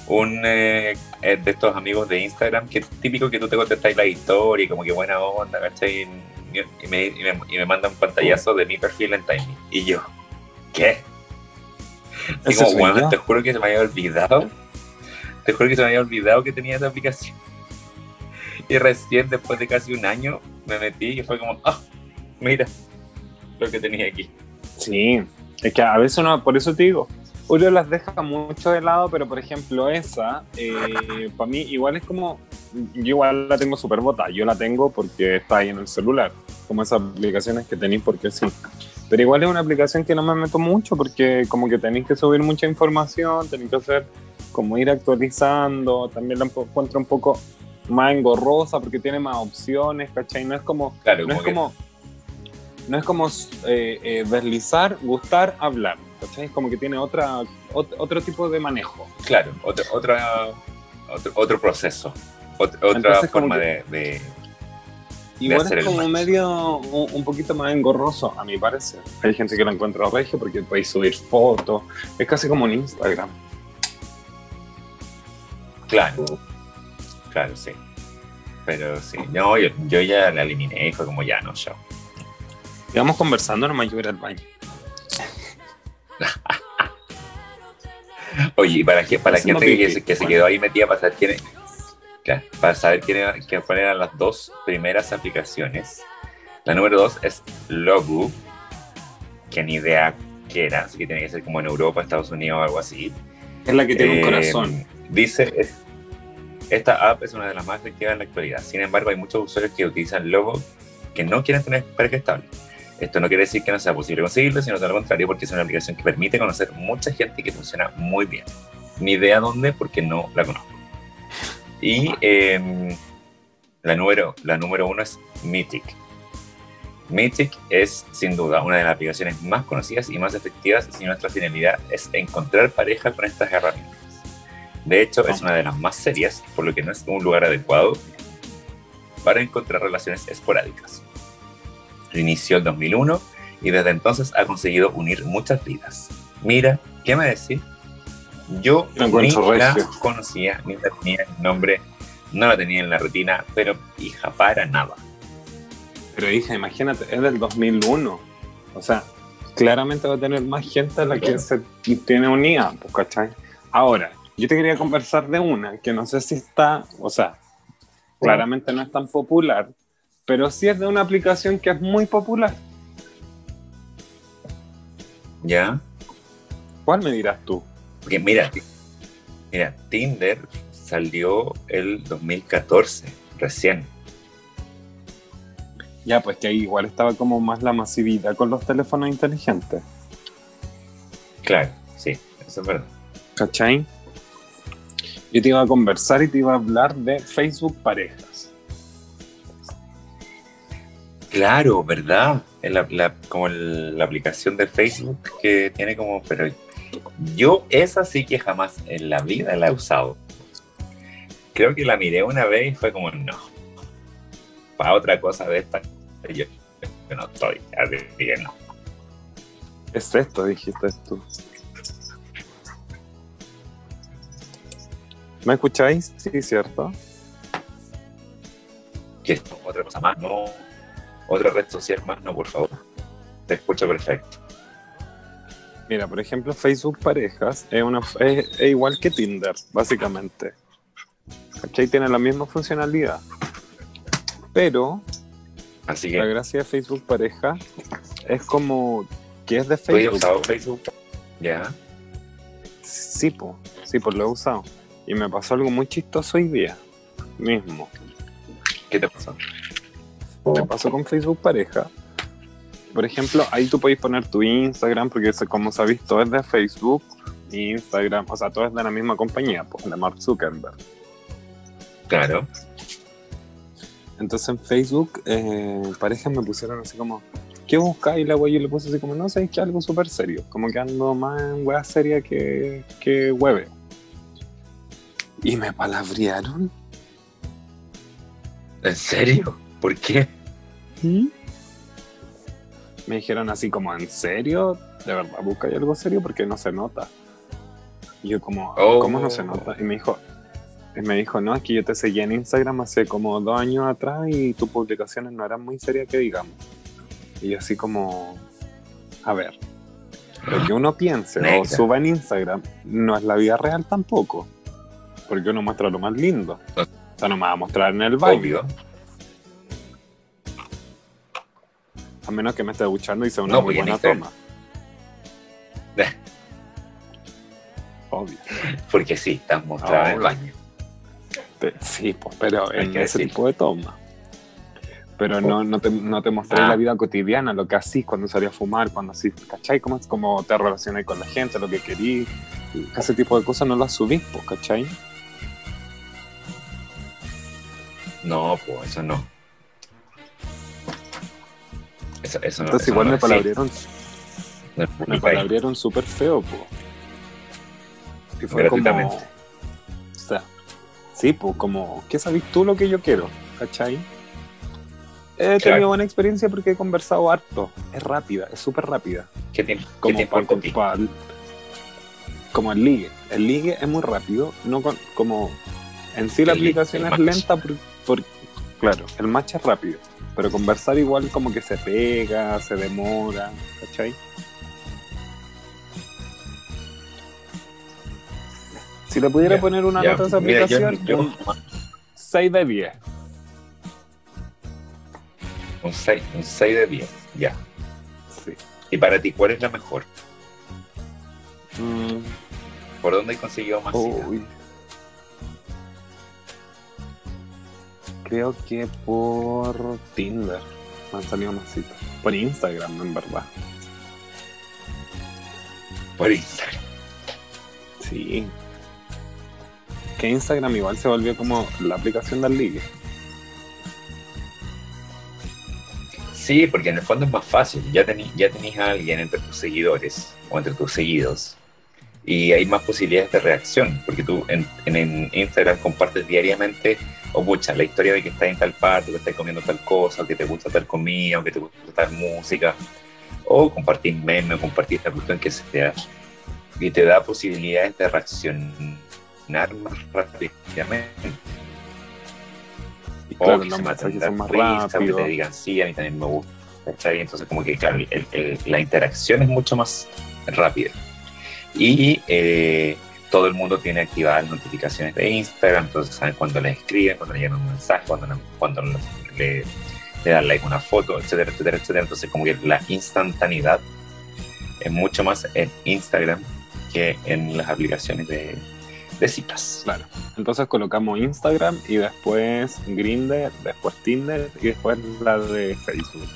un eh, de estos amigos de Instagram que es típico que tú te contestas la historia y como que buena onda, ¿cachai? Y me, y me, y me manda un pantallazo de mi perfil en Timey. Y yo, ¿qué? Y como, bueno, te juro que se me había olvidado. Te juro que se me había olvidado que tenía esa aplicación. Y recién, después de casi un año, me metí y fue como, ah, mira lo que tenía aquí. Sí. Es que a veces uno, por eso te digo, uno las deja mucho de lado, pero por ejemplo esa, eh, para mí igual es como, yo igual la tengo súper botada, yo la tengo porque está ahí en el celular, como esas aplicaciones que tenéis porque sí. Pero igual es una aplicación que no me meto mucho porque como que tenéis que subir mucha información, tenéis que hacer como ir actualizando, también la encuentro un poco más engorrosa porque tiene más opciones, ¿cachai? No es como Claro, no como es que- como no es como eh, eh, deslizar, gustar, hablar. ¿Cachai? Como que tiene otra, ot- otro tipo de manejo. Claro, otra, otro, otro proceso, ot- otra Entonces, forma que- de, de- Igual es como medio un, poquito más engorroso, a mi parecer. Hay gente que lo encuentra regio porque podéis subir fotos. Es casi como un Instagram. Claro, claro, sí. Pero sí, no, yo, yo ya la eliminé y fue como ya, no, chao. Sigamos conversando, nomás yo voy a ir al baño. [LAUGHS] Oye, y para, que- para gente que, se- que quedó ahí metida para saber quién es- para saber quién era- quién eran las dos primeras aplicaciones. La número dos es Logu, que ni idea qué era, así que tiene que ser como en Europa, Estados Unidos o algo así. Es la que tiene un Eh, corazón. Dice, es- esta app es una de las más efectivas en la actualidad. Sin embargo, hay muchos usuarios que utilizan logos que no quieren tener pareja estable. Esto no quiere decir que no sea posible conseguirlo, sino todo lo contrario, porque es una aplicación que permite conocer mucha gente y que funciona muy bien. Ni idea dónde, porque no la conozco. Y eh, la, número, la número uno es Mythic. Mythic es sin duda una de las aplicaciones más conocidas y más efectivas si nuestra finalidad es encontrar pareja con estas herramientas. De hecho, es una de las más serias, por lo que no es un lugar adecuado para encontrar relaciones esporádicas. Inició el 2001 y desde entonces ha conseguido unir muchas vidas. Mira, ¿qué me decís? Yo Lo ni la conocía, ni la tenía el nombre, no la tenía en la retina, pero hija, para nada. Pero hija, imagínate, es del 2001. O sea, claramente va a tener más gente a la que se tiene unida, pues, ¿cachai? Ahora, yo te quería conversar de una que no sé si está, o sea, claramente no es tan popular, pero sí es de una aplicación que es muy popular. ¿Ya? ¿Cuál me dirás tú? Porque mira, mira, Tinder salió el 2014, recién. Ya, pues que ahí igual estaba como más la masividad con los teléfonos inteligentes. Claro, sí, eso es verdad. ¿Cachai? Yo te iba a conversar y te iba a hablar de Facebook Parejas. Claro, ¿verdad? Es la, la- como el- la aplicación de Facebook que tiene como, pero yo esa sí que jamás en la vida la he usado. Creo que la miré una vez y fue como, no, para otra cosa de esta, yo, yo no estoy, así que no. Es esto, dijiste tú. ¿Me escucháis? Sí, cierto. Que otra cosa más, no, otra red social más, no, por favor. Te escucho perfecto. Mira, por ejemplo, Facebook Parejas es, una, es, es igual que Tinder, básicamente. ¿Cachai? Tiene la misma funcionalidad. Pero Así la gracia de Facebook Pareja es como que es de ¿tú has Facebook. usado Facebook? Ya. Sí, po, sí, pues lo he usado. Y me pasó algo muy chistoso hoy día mismo. ¿Qué te pasó? Me pasó con Facebook Pareja. Por ejemplo, ahí tú podéis poner tu Instagram, porque como sabéis, todo es de Facebook, Instagram, o sea, todo es de la misma compañía, pues, de Mark Zuckerberg. Claro. Entonces en Facebook, eh, parejas me pusieron así como, ¿qué buscáis? Y la wea yo le puse así como, no sé, es que algo súper serio. Como que ando más en wea seria que, que hueve. Y me palabrearon. ¿En serio? ¿Por qué? Me dijeron así como, ¿en serio? ¿De verdad buscáis algo serio? Porque no se nota. Y yo como, Oh. ¿cómo no se nota? Y me dijo, y me dijo, no, es que yo te seguía en Instagram hace como dos años atrás y tus publicaciones no eran muy serias que digamos. Y yo así como, a ver, lo que uno piense o suba en Instagram no es la vida real tampoco. Porque uno muestra lo más lindo. O sea, no me va a mostrar en el. Obvio. A menos que me esté duchando y sea una No, muy en buena toma. Obvio. Porque sí, estás mostrada en el baño. Sí, pues, pero Hay en ese decir. tipo de toma. Pero no, no, te, no te mostré Ah. la vida cotidiana, lo que hacís cuando salís a fumar, cuando así, ¿cachai? Cómo, cómo te relacionás con la gente, lo que querís. Ese tipo de cosas no las subís, pues, ¿cachai? No, pues eso no. Eso, eso no. Entonces eso igual no me No es me palabrearon súper feo, pues. Y fue como... O sea, sí, pues, como, ¿qué sabís tú lo que yo quiero? ¿Cachai? He tenido Claro. buena experiencia porque he conversado harto. Es rápida, es súper rápida. ¿Qué tiempo, qué como, tiempo por- con ti? pa- como el ligue. El ligue es muy rápido, no con- como en sí la El aplicación es match. lenta por, por- claro, el match es rápido, pero conversar igual como que se pega, se demora, ¿cachai? Si le pudiera Ya, poner una Ya, nota a esa mira, yo- aplicación, yo- un 6 de 10. un 6, un 6 de 10, ya. Sí. Y para ti, ¿cuál es la mejor? Mm, ¿Por dónde has conseguido más uy. Creo que por Tinder me han salido más citas. Por Instagram, en verdad. Por Instagram. Sí. Que Instagram igual se volvió como la aplicación del ligue. Sí, porque en el fondo es más fácil. Ya tenés ya tenés a alguien entre tus seguidores o entre tus seguidos y hay más posibilidades de reacción, porque tú en, en- en Instagram compartes diariamente, o mucha, la historia de que estás en tal parte, que estás comiendo tal cosa, o que te gusta tal comida, o que te gusta tal música, o compartís memes, o compartís la cuestión que sea, y te da posibilidades de reaccionar más rápidamente. Y O claro, que los se maten son más risa, o que te digan sí, a mí también me gusta. Entonces, como que, claro, el- el- la interacción es mucho más rápida. Y eh, todo el mundo tiene activadas notificaciones de Instagram, entonces saben cuando les escriben, cuando le llegan un mensaje, cuando, le- le, dan like una foto, etcétera, etcétera, etcétera. Entonces, como que la instantaneidad es mucho más en Instagram que en las aplicaciones de, citas. Claro. Entonces colocamos Instagram y después Grindr, después Tinder y después la de Facebook.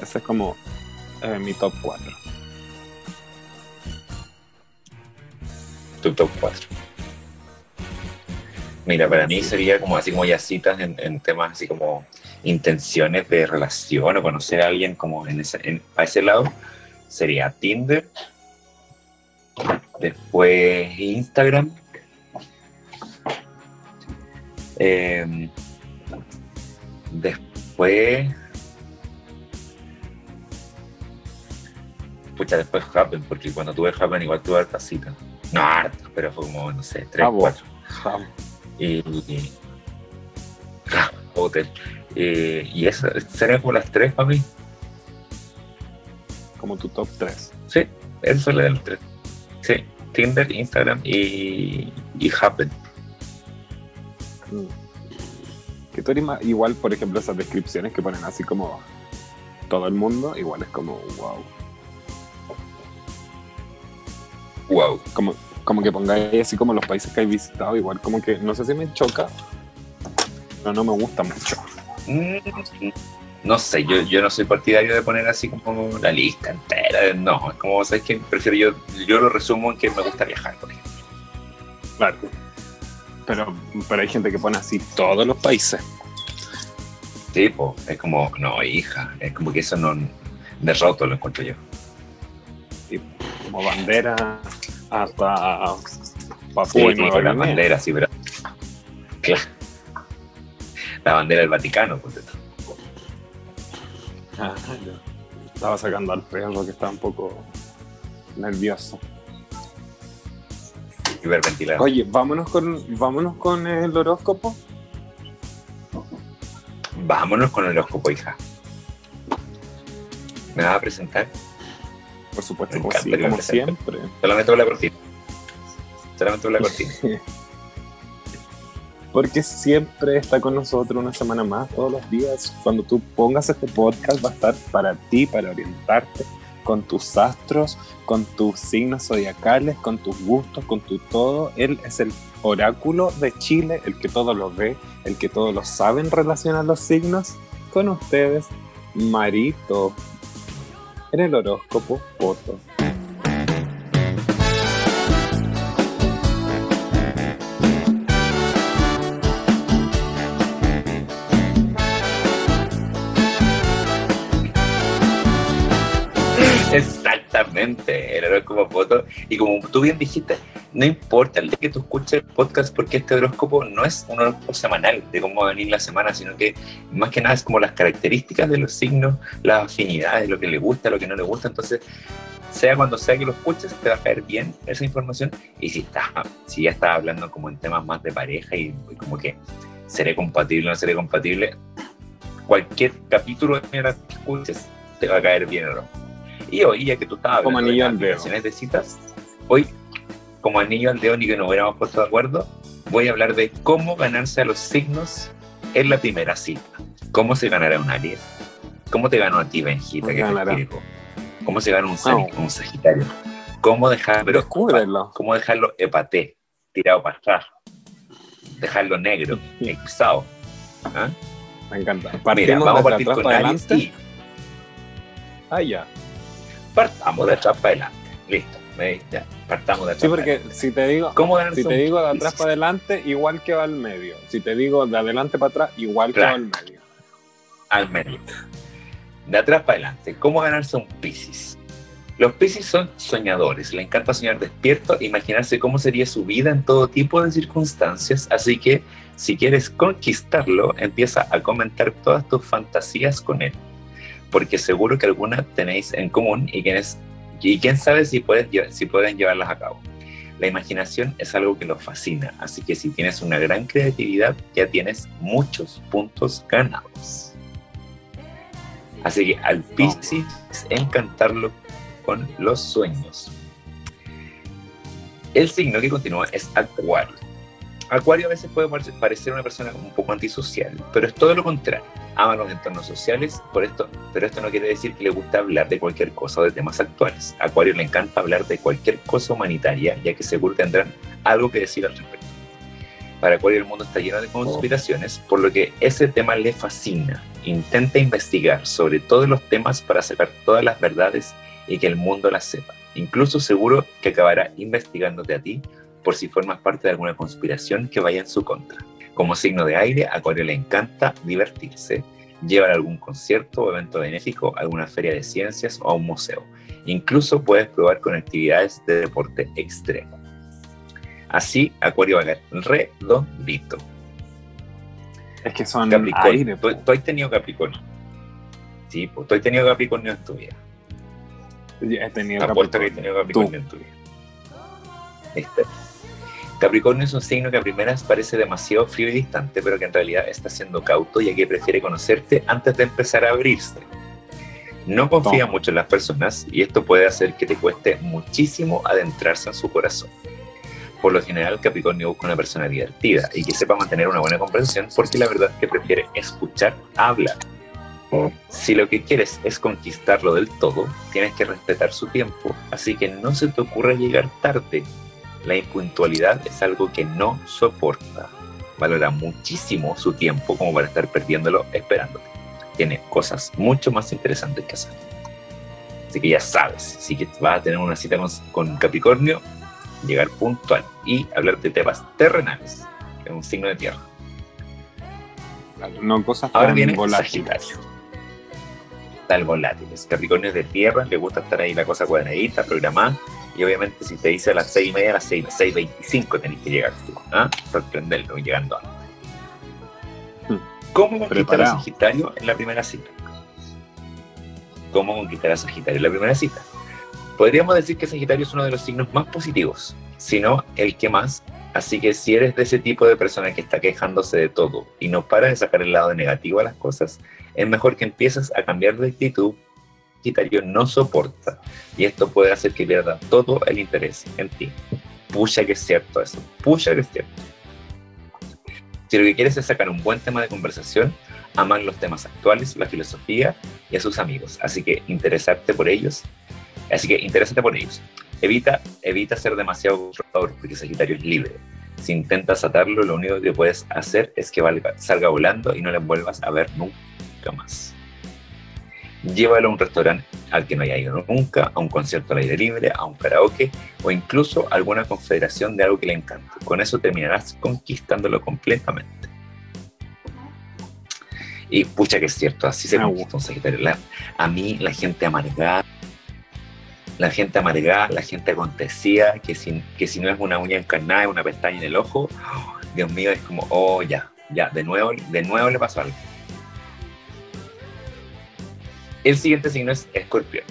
Ese es como eh, mi top 4. Tu top 4. Mira, para mí sería como así como ya citas en, en temas así como intenciones de relación o conocer a alguien como en ese, en- a ese lado, sería Tinder, después Instagram, eh, después... Pucha, después Happen, porque cuando tuve Happen igual tuve hartas citas. No hartas, pero fue como, no sé, tres, Ah, cuatro. Jam. Y, y- ah, hotel. Eh, y eso, serían como las tres para mí. Como tu top 3. Sí, eso son las tres. Sí, Tinder, Instagram y, y Happen. Que tú eres más- igual, por ejemplo, esas descripciones que ponen así como todo el mundo, igual es como wow. Wow. Como, como que pongáis así como los países que hay visitado, igual como que no sé si me choca, pero no me gusta mucho. Mm, No sé, yo, yo no soy partidario de poner así como la lista entera. No, es como, ¿sabes qué? Prefiero yo, yo lo resumo en que me gusta viajar, por ejemplo. Claro. Pero, pero hay gente que pone así todos los países. Sí, po, es como, no, hija, es como que eso no, de roto lo encuentro yo. Como bandera hasta Papúa Sí, Nueva con la bandera, sí, pero. Claro. La bandera del Vaticano, pues. Ah. Estaba sacando al perro que estaba un poco nervioso. Hiperventilado. Oye, vámonos con, vámonos con el horóscopo. Vámonos con el horóscopo, hija. ¿Me vas a presentar? Por supuesto, como, sí, como siempre. Solamente con la cortina. Solamente con la cortina. [LAUGHS] Porque siempre está con nosotros una semana más, todos los días. Cuando tú pongas este podcast va a estar para ti, para orientarte con tus astros, con tus signos zodiacales, con tus gustos, con tu todo. Él es el oráculo de Chile, el que todo lo ve, el que todo lo sabe en relación a los signos. Con ustedes, Marito. En el horóscopo, foto. Exactamente, el horóscopo foto. Y como tú bien dijiste, no importa el día que tú escuches el podcast, porque este horóscopo no es un horóscopo semanal de cómo va a venir la semana, sino que más que nada es como las características de los signos, las afinidades, lo que le gusta, lo que no le gusta. Entonces, sea cuando sea que lo escuches, te va a caer bien esa información. Y si, estás, si ya estás hablando como en temas más de pareja y, y como que seré compatible o no seré compatible, cualquier capítulo de que escuches te va a caer bien o no. Y hoy, ya que tú estabas Como de anillo las al dedo. de citas, hoy, como anillo al dedo ni que nos hubiéramos puesto de acuerdo, voy a hablar de cómo ganarse a los signos en la primera cita. ¿Cómo se ganará un Aries? ¿Cómo te ganó a ti, Benjita? ¿Cómo que te? ¿Cómo se gana un, sag- un Sagitario? ¿Cómo dejarlo, cómo dejarlo hepaté, tirado para atrás? Dejarlo negro, eclipsado. ¿Ah? Me encanta. Mira, vamos a partir con Aries y Ah, ya. Partamos de atrás para adelante. Listo, me ya, partamos de atrás Sí, porque si te digo, ¿Cómo ganarse si te digo de atrás para adelante, igual que va al medio. Si te digo de adelante para atrás, igual que va al medio. al medio. De atrás para adelante. ¿Cómo ganarse un Piscis? Los Piscis son soñadores, le encanta soñar despierto, imaginarse cómo sería su vida en todo tipo de circunstancias, así que si quieres conquistarlo, empieza a comentar todas tus fantasías con él, porque seguro que algunas tenéis en común y quién, es- y quién sabe si, puedes, si pueden llevarlas a cabo. La imaginación es algo que los fascina, así que si tienes una gran creatividad, ya tienes muchos puntos ganados. Así que al Piscis encantarlo con los sueños. El signo que continúa es Acuario. Acuario a veces puede pare- parecer una persona un poco antisocial, pero es todo lo contrario. Ama los entornos sociales, por esto, pero esto no quiere decir que le gusta hablar de cualquier cosa o de temas actuales. A Acuario le encanta hablar de cualquier cosa humanitaria, ya que seguro tendrán algo que decir al respecto. Para Acuario el mundo está lleno de conspiraciones, por lo que ese tema le fascina. Intenta investigar sobre todos los temas para sacar todas las verdades y que el mundo las sepa. Incluso seguro que acabará investigándote a ti por si formas parte de alguna conspiración que vaya en su contra. Como signo de aire, a Acuario le encanta divertirse, llevar a algún concierto o evento benéfico, a alguna feria de ciencias o a un museo. Incluso puedes probar con actividades de deporte extremo. Así, Acuario va a quedar redondito. Es que son Capricornio. aire. ¿Tú, tú has tenido Capricornio? Sí, pues tú has tenido Capricornio en tu vida. He tenido Te apuesto que has Capricornio. tenido Capricornio en tu vida. ¿Viste? Capricornio es un signo que a primeras parece demasiado frío y distante, pero que en realidad está siendo cauto ya que prefiere conocerte antes de empezar a abrirse. No confía mucho en las personas y esto puede hacer que te cueste muchísimo adentrarse en su corazón. Por lo general, Capricornio busca una persona divertida y que sepa mantener una buena conversación porque la verdad es que prefiere escuchar hablar. Si lo que quieres es conquistarlo del todo, tienes que respetar su tiempo, así que no se te ocurra llegar tarde. La impuntualidad es algo que no soporta. Valora muchísimo su tiempo como para estar perdiéndolo esperándote. Tiene cosas mucho más interesantes que hacer. Así que ya sabes, si vas a tener una cita con, con Capricornio, llegar puntual y hablar de temas terrenales, es un signo de tierra. No cosas Ahora tan viene volátiles. Tal volátiles. Capricornio es de tierra, le gusta estar ahí la cosa cuadradita, programada. Y obviamente si te dice a las 6 y media, a las 6, 6.25 tenés que llegar tú. ¿ah? Sorprenderlo llegando antes. Hmm. ¿Cómo conquistar a Sagitario en la primera cita? ¿Cómo conquistar a Sagitario en la primera cita? Podríamos decir que Sagitario es uno de los signos más positivos, si no el que más. Así que si eres de ese tipo de persona que está quejándose de todo y no para de sacar el lado negativo a las cosas, es mejor que empieces a cambiar de actitud. Sagitario no soporta y esto puede hacer que pierda todo el interés en ti. Pucha que es cierto eso, pucha que es cierto. Si lo que quieres es sacar un buen tema de conversación, aman los temas actuales, la filosofía y a sus amigos. Así que interesarte por ellos. Así que interésate por ellos. Evita, evita ser demasiado controlador, porque Sagitario es libre. Si intentas atarlo, lo único que puedes hacer es que valga- salga volando y no le vuelvas a ver nunca más. Llévalo a un restaurante al que no haya ido nunca, a un concierto al aire libre, a un karaoke o incluso a alguna confederación de algo que le encante. Con eso terminarás conquistándolo completamente. Y pucha que es cierto, así se Me conquista un Sagitario. La- a mí la gente amargada, la gente amargada, la gente acontecida, que si, que si no es una uña encarnada, una pestaña en el ojo, oh, Dios mío, es como, oh, ya, ya, de nuevo, de nuevo le pasó algo. El siguiente signo es escorpión.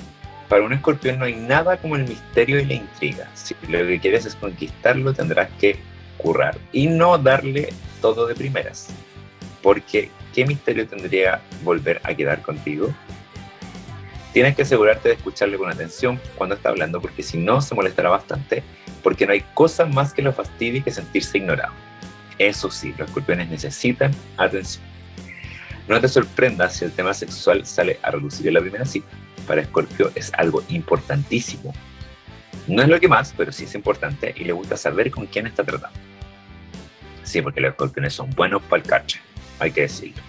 Para un escorpión no hay nada como el misterio y la intriga. Si lo que quieres es conquistarlo, tendrás que currar y no darle todo de primeras. Porque, ¿qué misterio tendría volver a quedar contigo? Tienes que asegurarte de escucharle con atención cuando está hablando, porque si no, se molestará bastante, porque no hay cosa más que lo fastidie que sentirse ignorado. Eso sí, los escorpiones necesitan atención. No te sorprendas si el tema sexual sale a relucir en la primera cita. para Escorpio es algo importantísimo. No es lo que más, pero sí es importante y le gusta saber con quién está tratando. Sí, porque los escorpiones son buenos para el cache, hay que decirlo.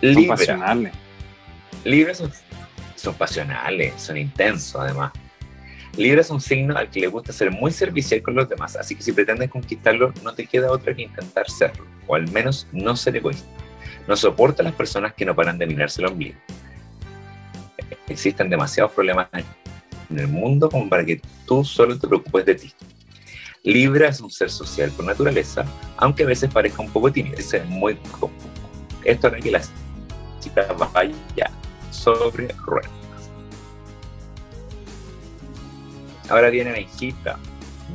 Son Libra. pasionales. Libra son, son pasionales, son intensos además. Libra es un signo al que le gusta ser muy servicial con los demás, así que si pretendes conquistarlo, no te queda otra que intentar serlo, o al menos no ser egoísta. No soporta a las personas que no paran de mirarse el ombligo. Existen demasiados problemas en el mundo como para que tú solo te preocupes de ti. Libra es un ser social por naturaleza, aunque a veces parezca un poco tímido, es muy cómodo. Esto hará que la cita vaya sobre ruedas. Ahora viene Benjita,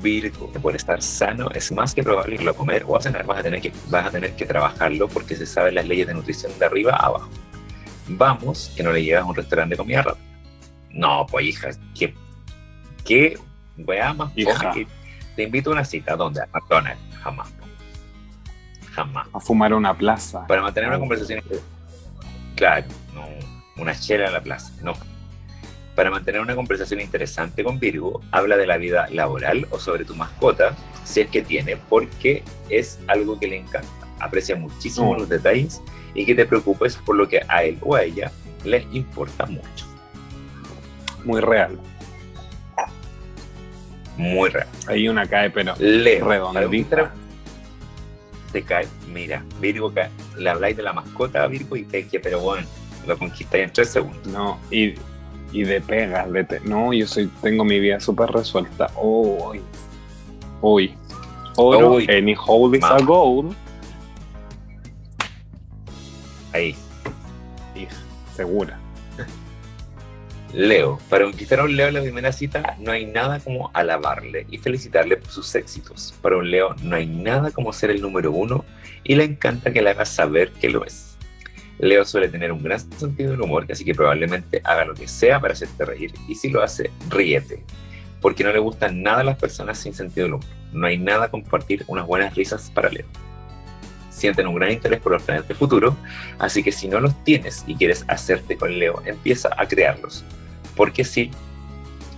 Virgo, que por estar sano es más que probable que lo comer o a cenar vas a tener que, vas a tener que trabajarlo porque se saben las leyes de nutrición de arriba a abajo. Vamos, que no le llevas a un restaurante de comida rápida. No, pues hija, ¿qué, qué weá más Hija. que te invito a una cita donde a McDonald's, jamás. Jamás. A fumar a una plaza. Para mantener una conversación. Claro, no, una chela en la plaza, no. Para mantener una conversación interesante con Virgo, habla de la vida laboral o sobre tu mascota, si es que tiene, porque es algo que le encanta. Aprecia muchísimo Mm. los detalles y que te preocupes por lo que a él o a ella les importa mucho. Muy real. Muy raro. Hay una cae, pero Leo, Redondita. te cae, mira, Virgo cae, le habláis de la mascota a Virgo y te que, pero bueno, lo conquistáis en tres segundos. no. Y, y de pegas, de te- no, yo soy, tengo mi vida súper resuelta. Uy. Uy. Oro, Uy. any hole is a gold. Ahí, Hija, segura. Leo, para conquistar a un Leo en la primera cita no hay nada como alabarle y felicitarle por sus éxitos. Para un Leo no hay nada como ser el número uno y le encanta que le hagas saber que lo es. Leo suele tener un gran sentido del humor, así que probablemente haga lo que sea para hacerte reír y si lo hace, ríete. Porque no le gustan nada las personas sin sentido del humor. No hay nada compartir unas buenas risas para Leo. Sienten un gran interés por los planes de futuro, así que si no los tienes y quieres hacerte con Leo, empieza a crearlos porque sí,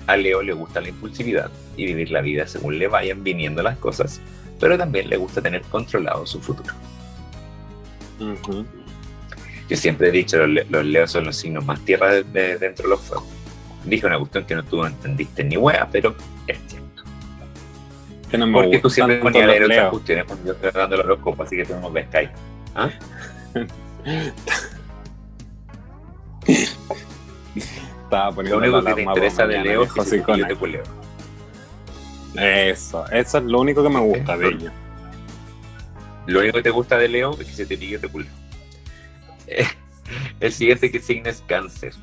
a Leo le gusta la impulsividad y vivir la vida según le vayan viniendo las cosas, pero también le gusta tener controlado su futuro. Ujú. Yo siempre he dicho, los, los Leos son los signos más tierra de, de- dentro de los fuegos. Dije una cuestión que no tú entendiste ni wea, pero es cierto. Que no me Porque tú siempre ponías a los leer otras cuestiones cuando yo estoy dando el horóscopo, así que tú no. ¿Ah? [LAUGHS] Estaba Lo poniendo único la que te interesa de Leo es que se Sicona. te culeo. Eso, eso es lo único que me gusta de ellos. Lo único que te gusta de Leo es que se te pique te culo. [LAUGHS] El siguiente que signo es cáncer.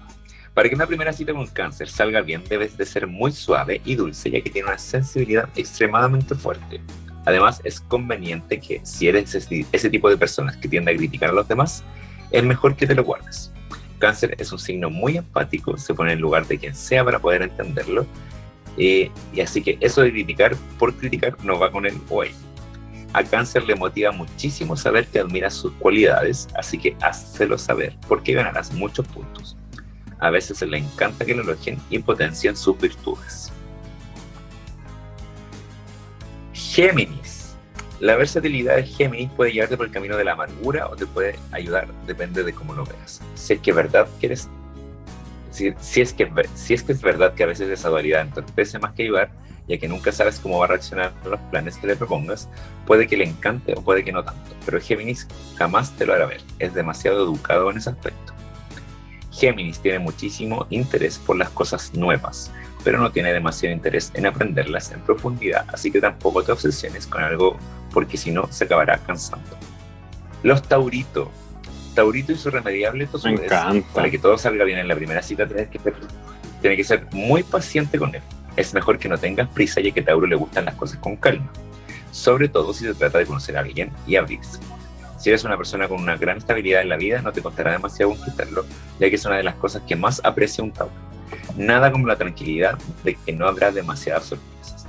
Para que una primera cita con cáncer salga bien, debes de ser muy suave y dulce, ya que tiene una sensibilidad extremadamente fuerte. Además, es conveniente que si eres ese, tipo de personas que tiende a criticar a los demás, es mejor que te lo guardes. Cáncer es un signo muy empático, se pone en lugar de quien sea para poder entenderlo, eh, y así que eso de criticar por criticar no va con él o ella. A Cáncer le motiva muchísimo saber que admiras sus cualidades, así que házelo saber, porque ganarás muchos puntos. A veces le encanta que lo elogien y potencien sus virtudes. Géminis. La versatilidad de Géminis puede llevarte por el camino de la amargura o te puede ayudar, depende de cómo lo veas. Si es que es verdad que eres. Si, si es que, si es que es verdad que a veces esa dualidad entorpece más que ayudar, ya que nunca sabes cómo va a reaccionar a los planes que le propongas, puede que le encante o puede que no tanto, pero Géminis jamás te lo hará ver, es demasiado educado en ese aspecto. Géminis tiene muchísimo interés por las cosas nuevas, pero no tiene demasiado interés en aprenderlas en profundidad, así que tampoco te obsesiones con algo porque si no se acabará cansando. Los Taurito. Taurito y su remediable encanta. Para que todo salga bien en la primera cita tienes que ser, tienes que ser muy paciente con él. Es mejor que no tengas prisa ya que Tauro le gustan las cosas con calma, sobre todo si se trata de conocer a alguien y abrirse. Si eres una persona con una gran estabilidad en la vida, no te costará demasiado conquistarlo, ya que es una de las cosas que más aprecia un Tauro. Nada como la tranquilidad de que no habrá demasiadas sorpresas.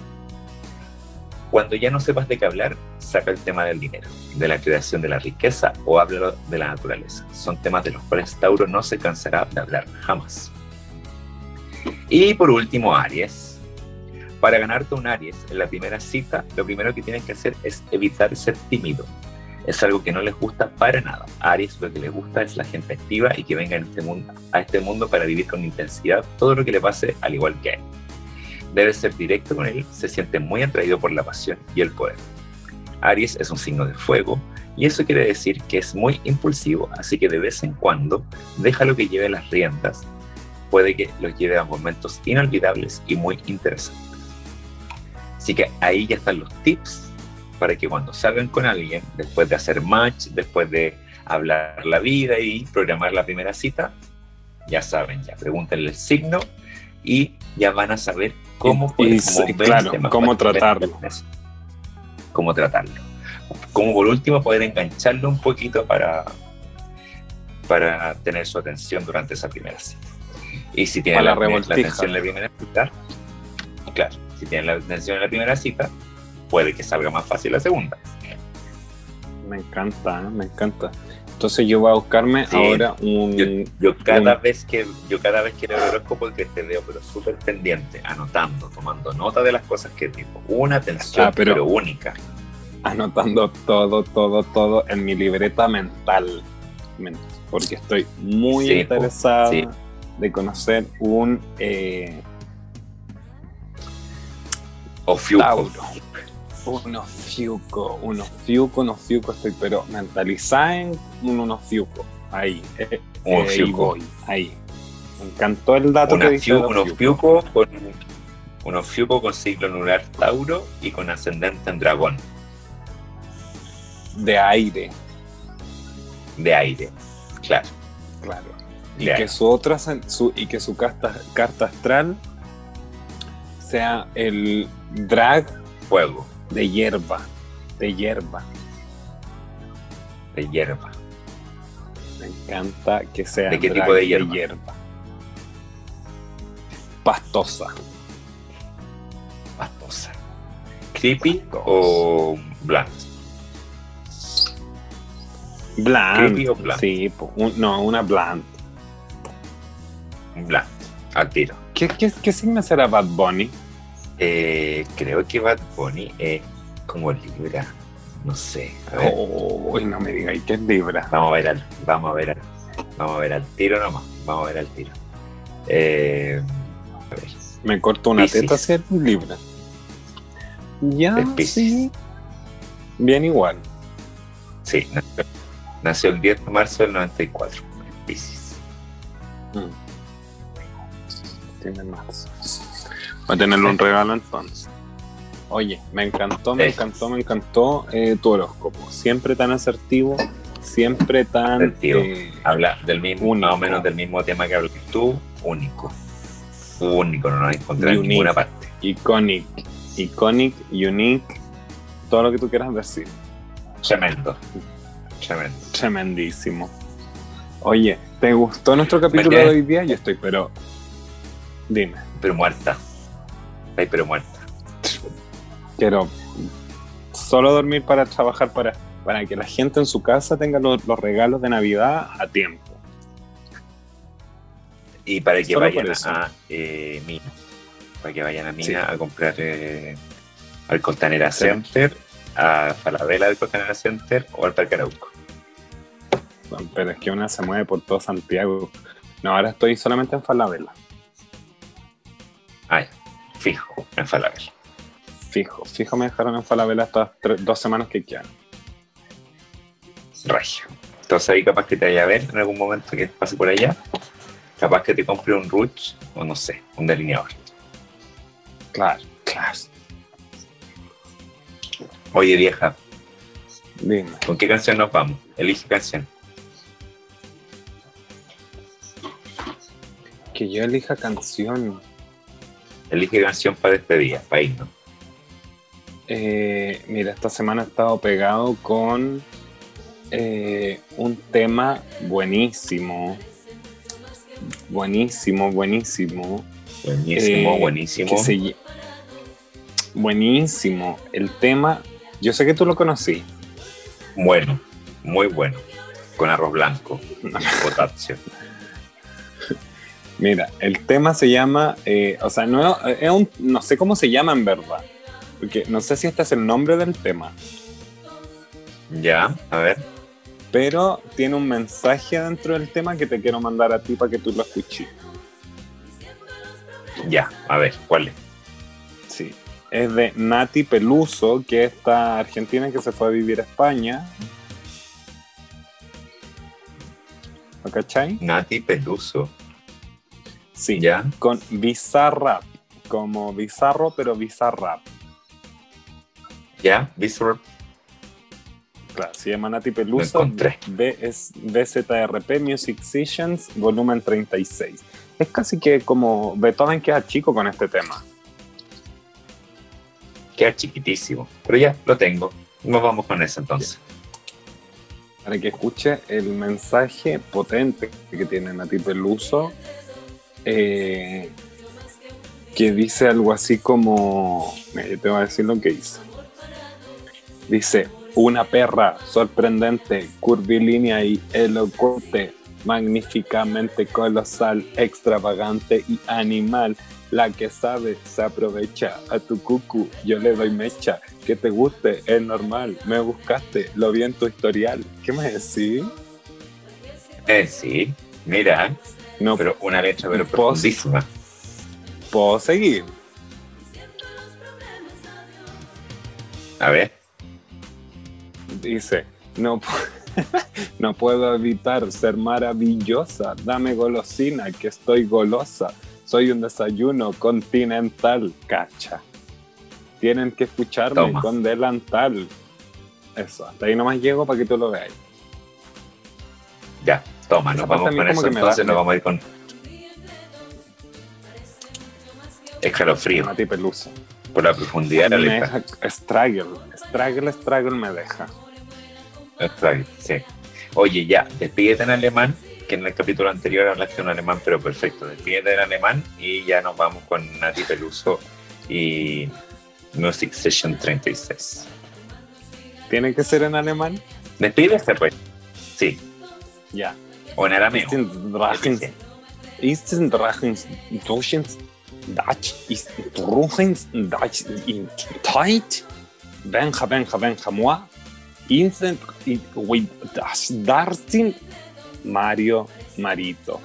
Cuando ya no sepas de qué hablar, saca el tema del dinero, de la creación de la riqueza o habla de la naturaleza. Son temas de los cuales Tauro no se cansará de hablar jamás. Y por último, Aries. Para ganarte un Aries en la primera cita, lo primero que tienes que hacer es evitar ser tímido. Es algo que no les gusta para nada. A Aries lo que le gusta es la gente activa y que venga en este a este mundo para vivir con intensidad todo lo que le pase al igual que a él. Debe ser directo con él, se siente muy atraído por la pasión y el poder. Aries es un signo de fuego y eso quiere decir que es muy impulsivo, así que de vez en cuando déjalo que lleve las riendas puede que los lleve a momentos inolvidables y muy interesantes. Así que ahí ya están los tips para que cuando salgan con alguien, después de hacer match, después de hablar la vida y programar la primera cita, ya saben, ya pregúntenle el signo y ya van a saber cómo, y, claro, cómo tratarlo. Cómo tratarlo. Como por último poder engancharlo un poquito para, para tener su atención durante esa primera cita. Y si tienen la, la, atención en la primera cita, claro, si tienen la atención en la primera cita, puede que salga más fácil la segunda. Me encanta, ¿eh? me encanta. Entonces yo voy a buscarme ahora un. Yo, cada vez que yo cada vez que leo el horóscopo que te veo, pero súper pendiente, anotando, tomando nota de las cosas que digo. Una atención, ah, pero, única. Anotando todo, todo, todo en mi libreta mental. Porque estoy muy interesada de conocer un eh, Ofiuco. Un ofiuco, un ofiuco, un ofiuco, estoy pero mentalizada en un ofiuco. Ahí, eh, eh voy, ahí. Me encantó el dato que dice. Un ofiuco con un ofiuco con ciclo anular Tauro y con ascendente en dragón. De aire. De aire, claro. Claro y que su otra su, y que su carta, carta astral sea el drag fuego. de hierba de hierba. De hierba. Me encanta que sea de qué tipo de hierba? pastosa. Pastosa. Creepy o o bland sí no una bland. Blanco, al tiro. ¿Qué, qué, signo será Bad Bunny? Eh, creo que Bad Bunny es como Libra. No sé. Uy, no me digáis que es Libra. Vamos a ver al, vamos a ver al, vamos a ver al tiro nomás. Vamos a ver al tiro. Eh, a ver. Me corto una teta si es Libra. Ya, sí. Bien igual. Sí, nació, el 10 de marzo del 94. Pisces. Mm tiene más. Va a tenerle un regalo entonces. Oye, me encantó, me encantó, me encantó eh, tu horóscopo. Siempre tan asertivo, siempre tan. Eh, Habla del mismo, más o menos del mismo tema que hablas tú, único. Único, no lo encontrar en ninguna parte. Iconic, iconic, unique, todo lo que tú quieras decir. Tremendo. Tremendo. Tremendísimo. Oye, ¿te gustó nuestro capítulo de hoy día? Yo estoy, pero Dime. Pero muerta. Ay, pero muerta. Quiero solo dormir para trabajar para, para que la gente en su casa tenga los, regalos de Navidad a tiempo. Y para que vayan a eh, Mina. Para que vayan a Mina a comprar eh, al Costanera Center, a Falabella del Costanera Center o al Parque Arauco. pero es que una se mueve por todo Santiago. No, ahora estoy solamente en Falabella. Ay, fijo, en Falabella. Fijo, fijo me dejaron en Falabella estas dos semanas que quedan. Regio. Entonces ahí capaz que te vaya a ver en algún momento que pase por allá. Capaz que te compre un Ruch o no sé, un delineador. Claro, claro. Oye, vieja. Dime. ¿Con qué canción nos vamos? Elige canción. Que yo elija canción. Elige canción para despedida, para irnos. Eh, mira, esta semana he estado pegado con eh, un tema buenísimo. Buenísimo, buenísimo. Buenísimo, eh, buenísimo. Buenísimo. El tema, yo sé que tú lo conocí. Bueno, muy bueno. Con arroz blanco, [LAUGHS] potasio. Mira, el tema se llama, eh, o sea, no, es un, no sé cómo se llama en verdad, porque no sé si este es el nombre del tema, Ya, a ver. pero tiene un mensaje dentro del tema que te quiero mandar a ti para que tú lo escuches. Ya, a ver, ¿cuál es? Sí. Es de Nati Peluso, que es esta argentina que se fue a vivir a España. ¿Lo cachai? Nati Peluso. Sí. Ya. Con Bizarrap. Como bizarro, pero bizarrap. Ya, Visor. Claro, se llama Nati Peluso. B es BZRP Music Sessions, volumen 36. Es casi que como Beethoven queda chico con este tema. Queda chiquitísimo. Pero ya, lo tengo. Nos vamos con eso entonces. Para que escuche el mensaje potente que tiene Nati Peluso, eh, que dice algo así como. Yo te voy a decir lo que dice. Dice: Una perra sorprendente, curvilínea y elocuente, magníficamente colosal, extravagante y animal. La que sabe se aprovecha. A tu cucu yo le doy mecha. Que te guste es normal. Me buscaste, lo vi en tu historial. ¿Qué me decís? Eh, sí, mira, No pero una letra pero profundísima. puedo seguir. A ver, Dice, no, [LAUGHS] no puedo evitar ser maravillosa. Dame golosina, que estoy golosa. Soy un desayuno continental, cacha. Tienen que escucharme Toma. con delantal. Eso, hasta ahí nomás llego para que tú lo veas. ya, toma, nos vamos con eso entonces, nos vamos a ir con escalofrío Nati Peluso. por la profundidad de la letra. struggle, struggle, struggle me deja. Bien, sí. Oye, ya, despídete en alemán, que en el capítulo anterior hablaste en alemán, pero perfecto. Despídete en alemán y ya nos vamos con Nati Peluso y Music Session 36. ¿Tiene que ser en alemán? Despídete, pues. Sí, Ya. O en arameo. Drachens, ist Drachens Dutch. In Tight. Benja Benja Benja Moi. Instant with das Darsin Mario Marito.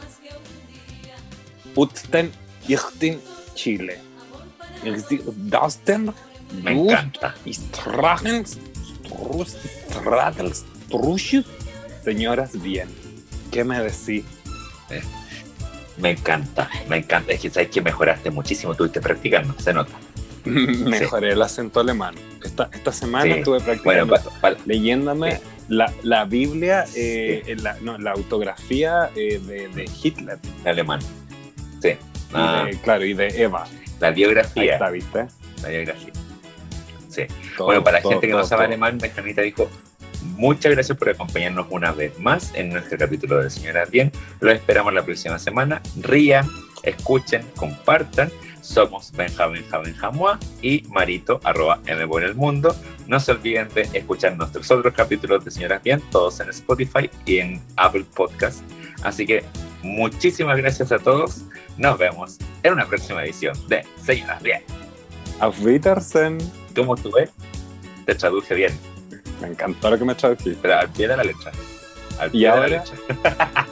Utzen Ichten Chile. Dasten Me encanta. ist Drachens Strus Stradels Truchus Señoras bien ¿Qué me decís? Me encanta, me encanta. Es que sabes que mejoraste muchísimo, estuviste practicando, se nota. [LAUGHS] Mejoré el acento alemán. Esta, esta semana Sí. estuve Bueno, practicando, pa- pa- leyéndome Sí. la, la Biblia, eh, en la, no, la autografía eh, de, de Hitler. en alemán. Sí. y Ah, de- claro, y de Eva. la Ahí biografía. está, ¿viste? La biografía. Sí. Todo, Bueno, para la gente que no sabe todo. alemán, Benjamita dijo, muchas gracias por acompañarnos una vez más en nuestro capítulo de Señoras Bien. Los esperamos la próxima semana. Rían, escuchen, compartan. Somos Benjamín Jamoa y Marito, arroba M por el mundo. No se olviden de escuchar nuestros otros capítulos de Señoras Bien, todos en Spotify y en Apple Podcast. Así que muchísimas gracias a todos. Nos vemos en una próxima edición de Señoras Bien. Auf Wiedersehen. ¿Cómo ves? Te traduje bien. Me encantó lo que me tradujiste. Pero al pie de la letra. Al ¿Y pie de la letra.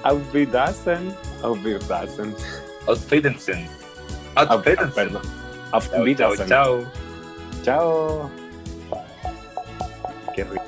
Auf Wiedersehen. Auf Wiedersehen. Auf Wiedersehen. Auf, Auf Wiedersehen. perdón. Auf Chao, chao, Wiedersehen. chao. Chao. Qué rico.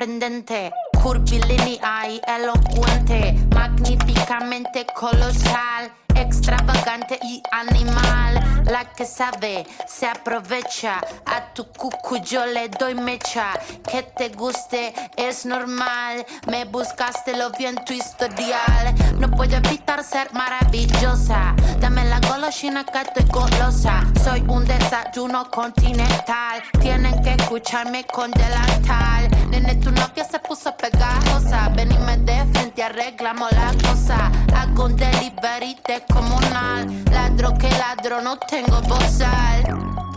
Sorprendente, curvilínea y elocuente, magníficamente colosal extravagante y animal. La que sabe se aprovecha. A tu cucu yo le doy mecha. Que te guste es normal. Me buscaste, lo vi en tu historial. No puedo evitar ser maravillosa. Dame la golosina que estoy golosa. Soy un desayuno continental. Tienen que escucharme con delantal. Nene, tu novia se puso pegajosa. Venime de frente, arreglamos la cosa. Hago un delivery de comunal. Ladro que ladro, no tengo bozal.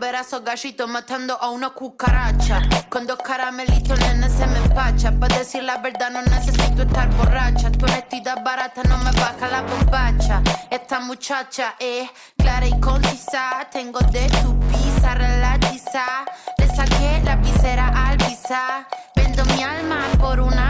Ver a esos gallitos matando a una cucaracha. Con dos caramelitos, nene, se me empacha. Para decir la verdad, no necesito estar borracha. Tu honestidad barata no me baja la bombacha. Esta muchacha es clara y concisa. Tengo de tu pizza relatiza. Le saqué la visera al visa. Vendo mi alma por una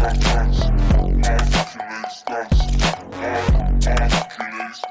Hercules, Hercules, Hercules, Hercules,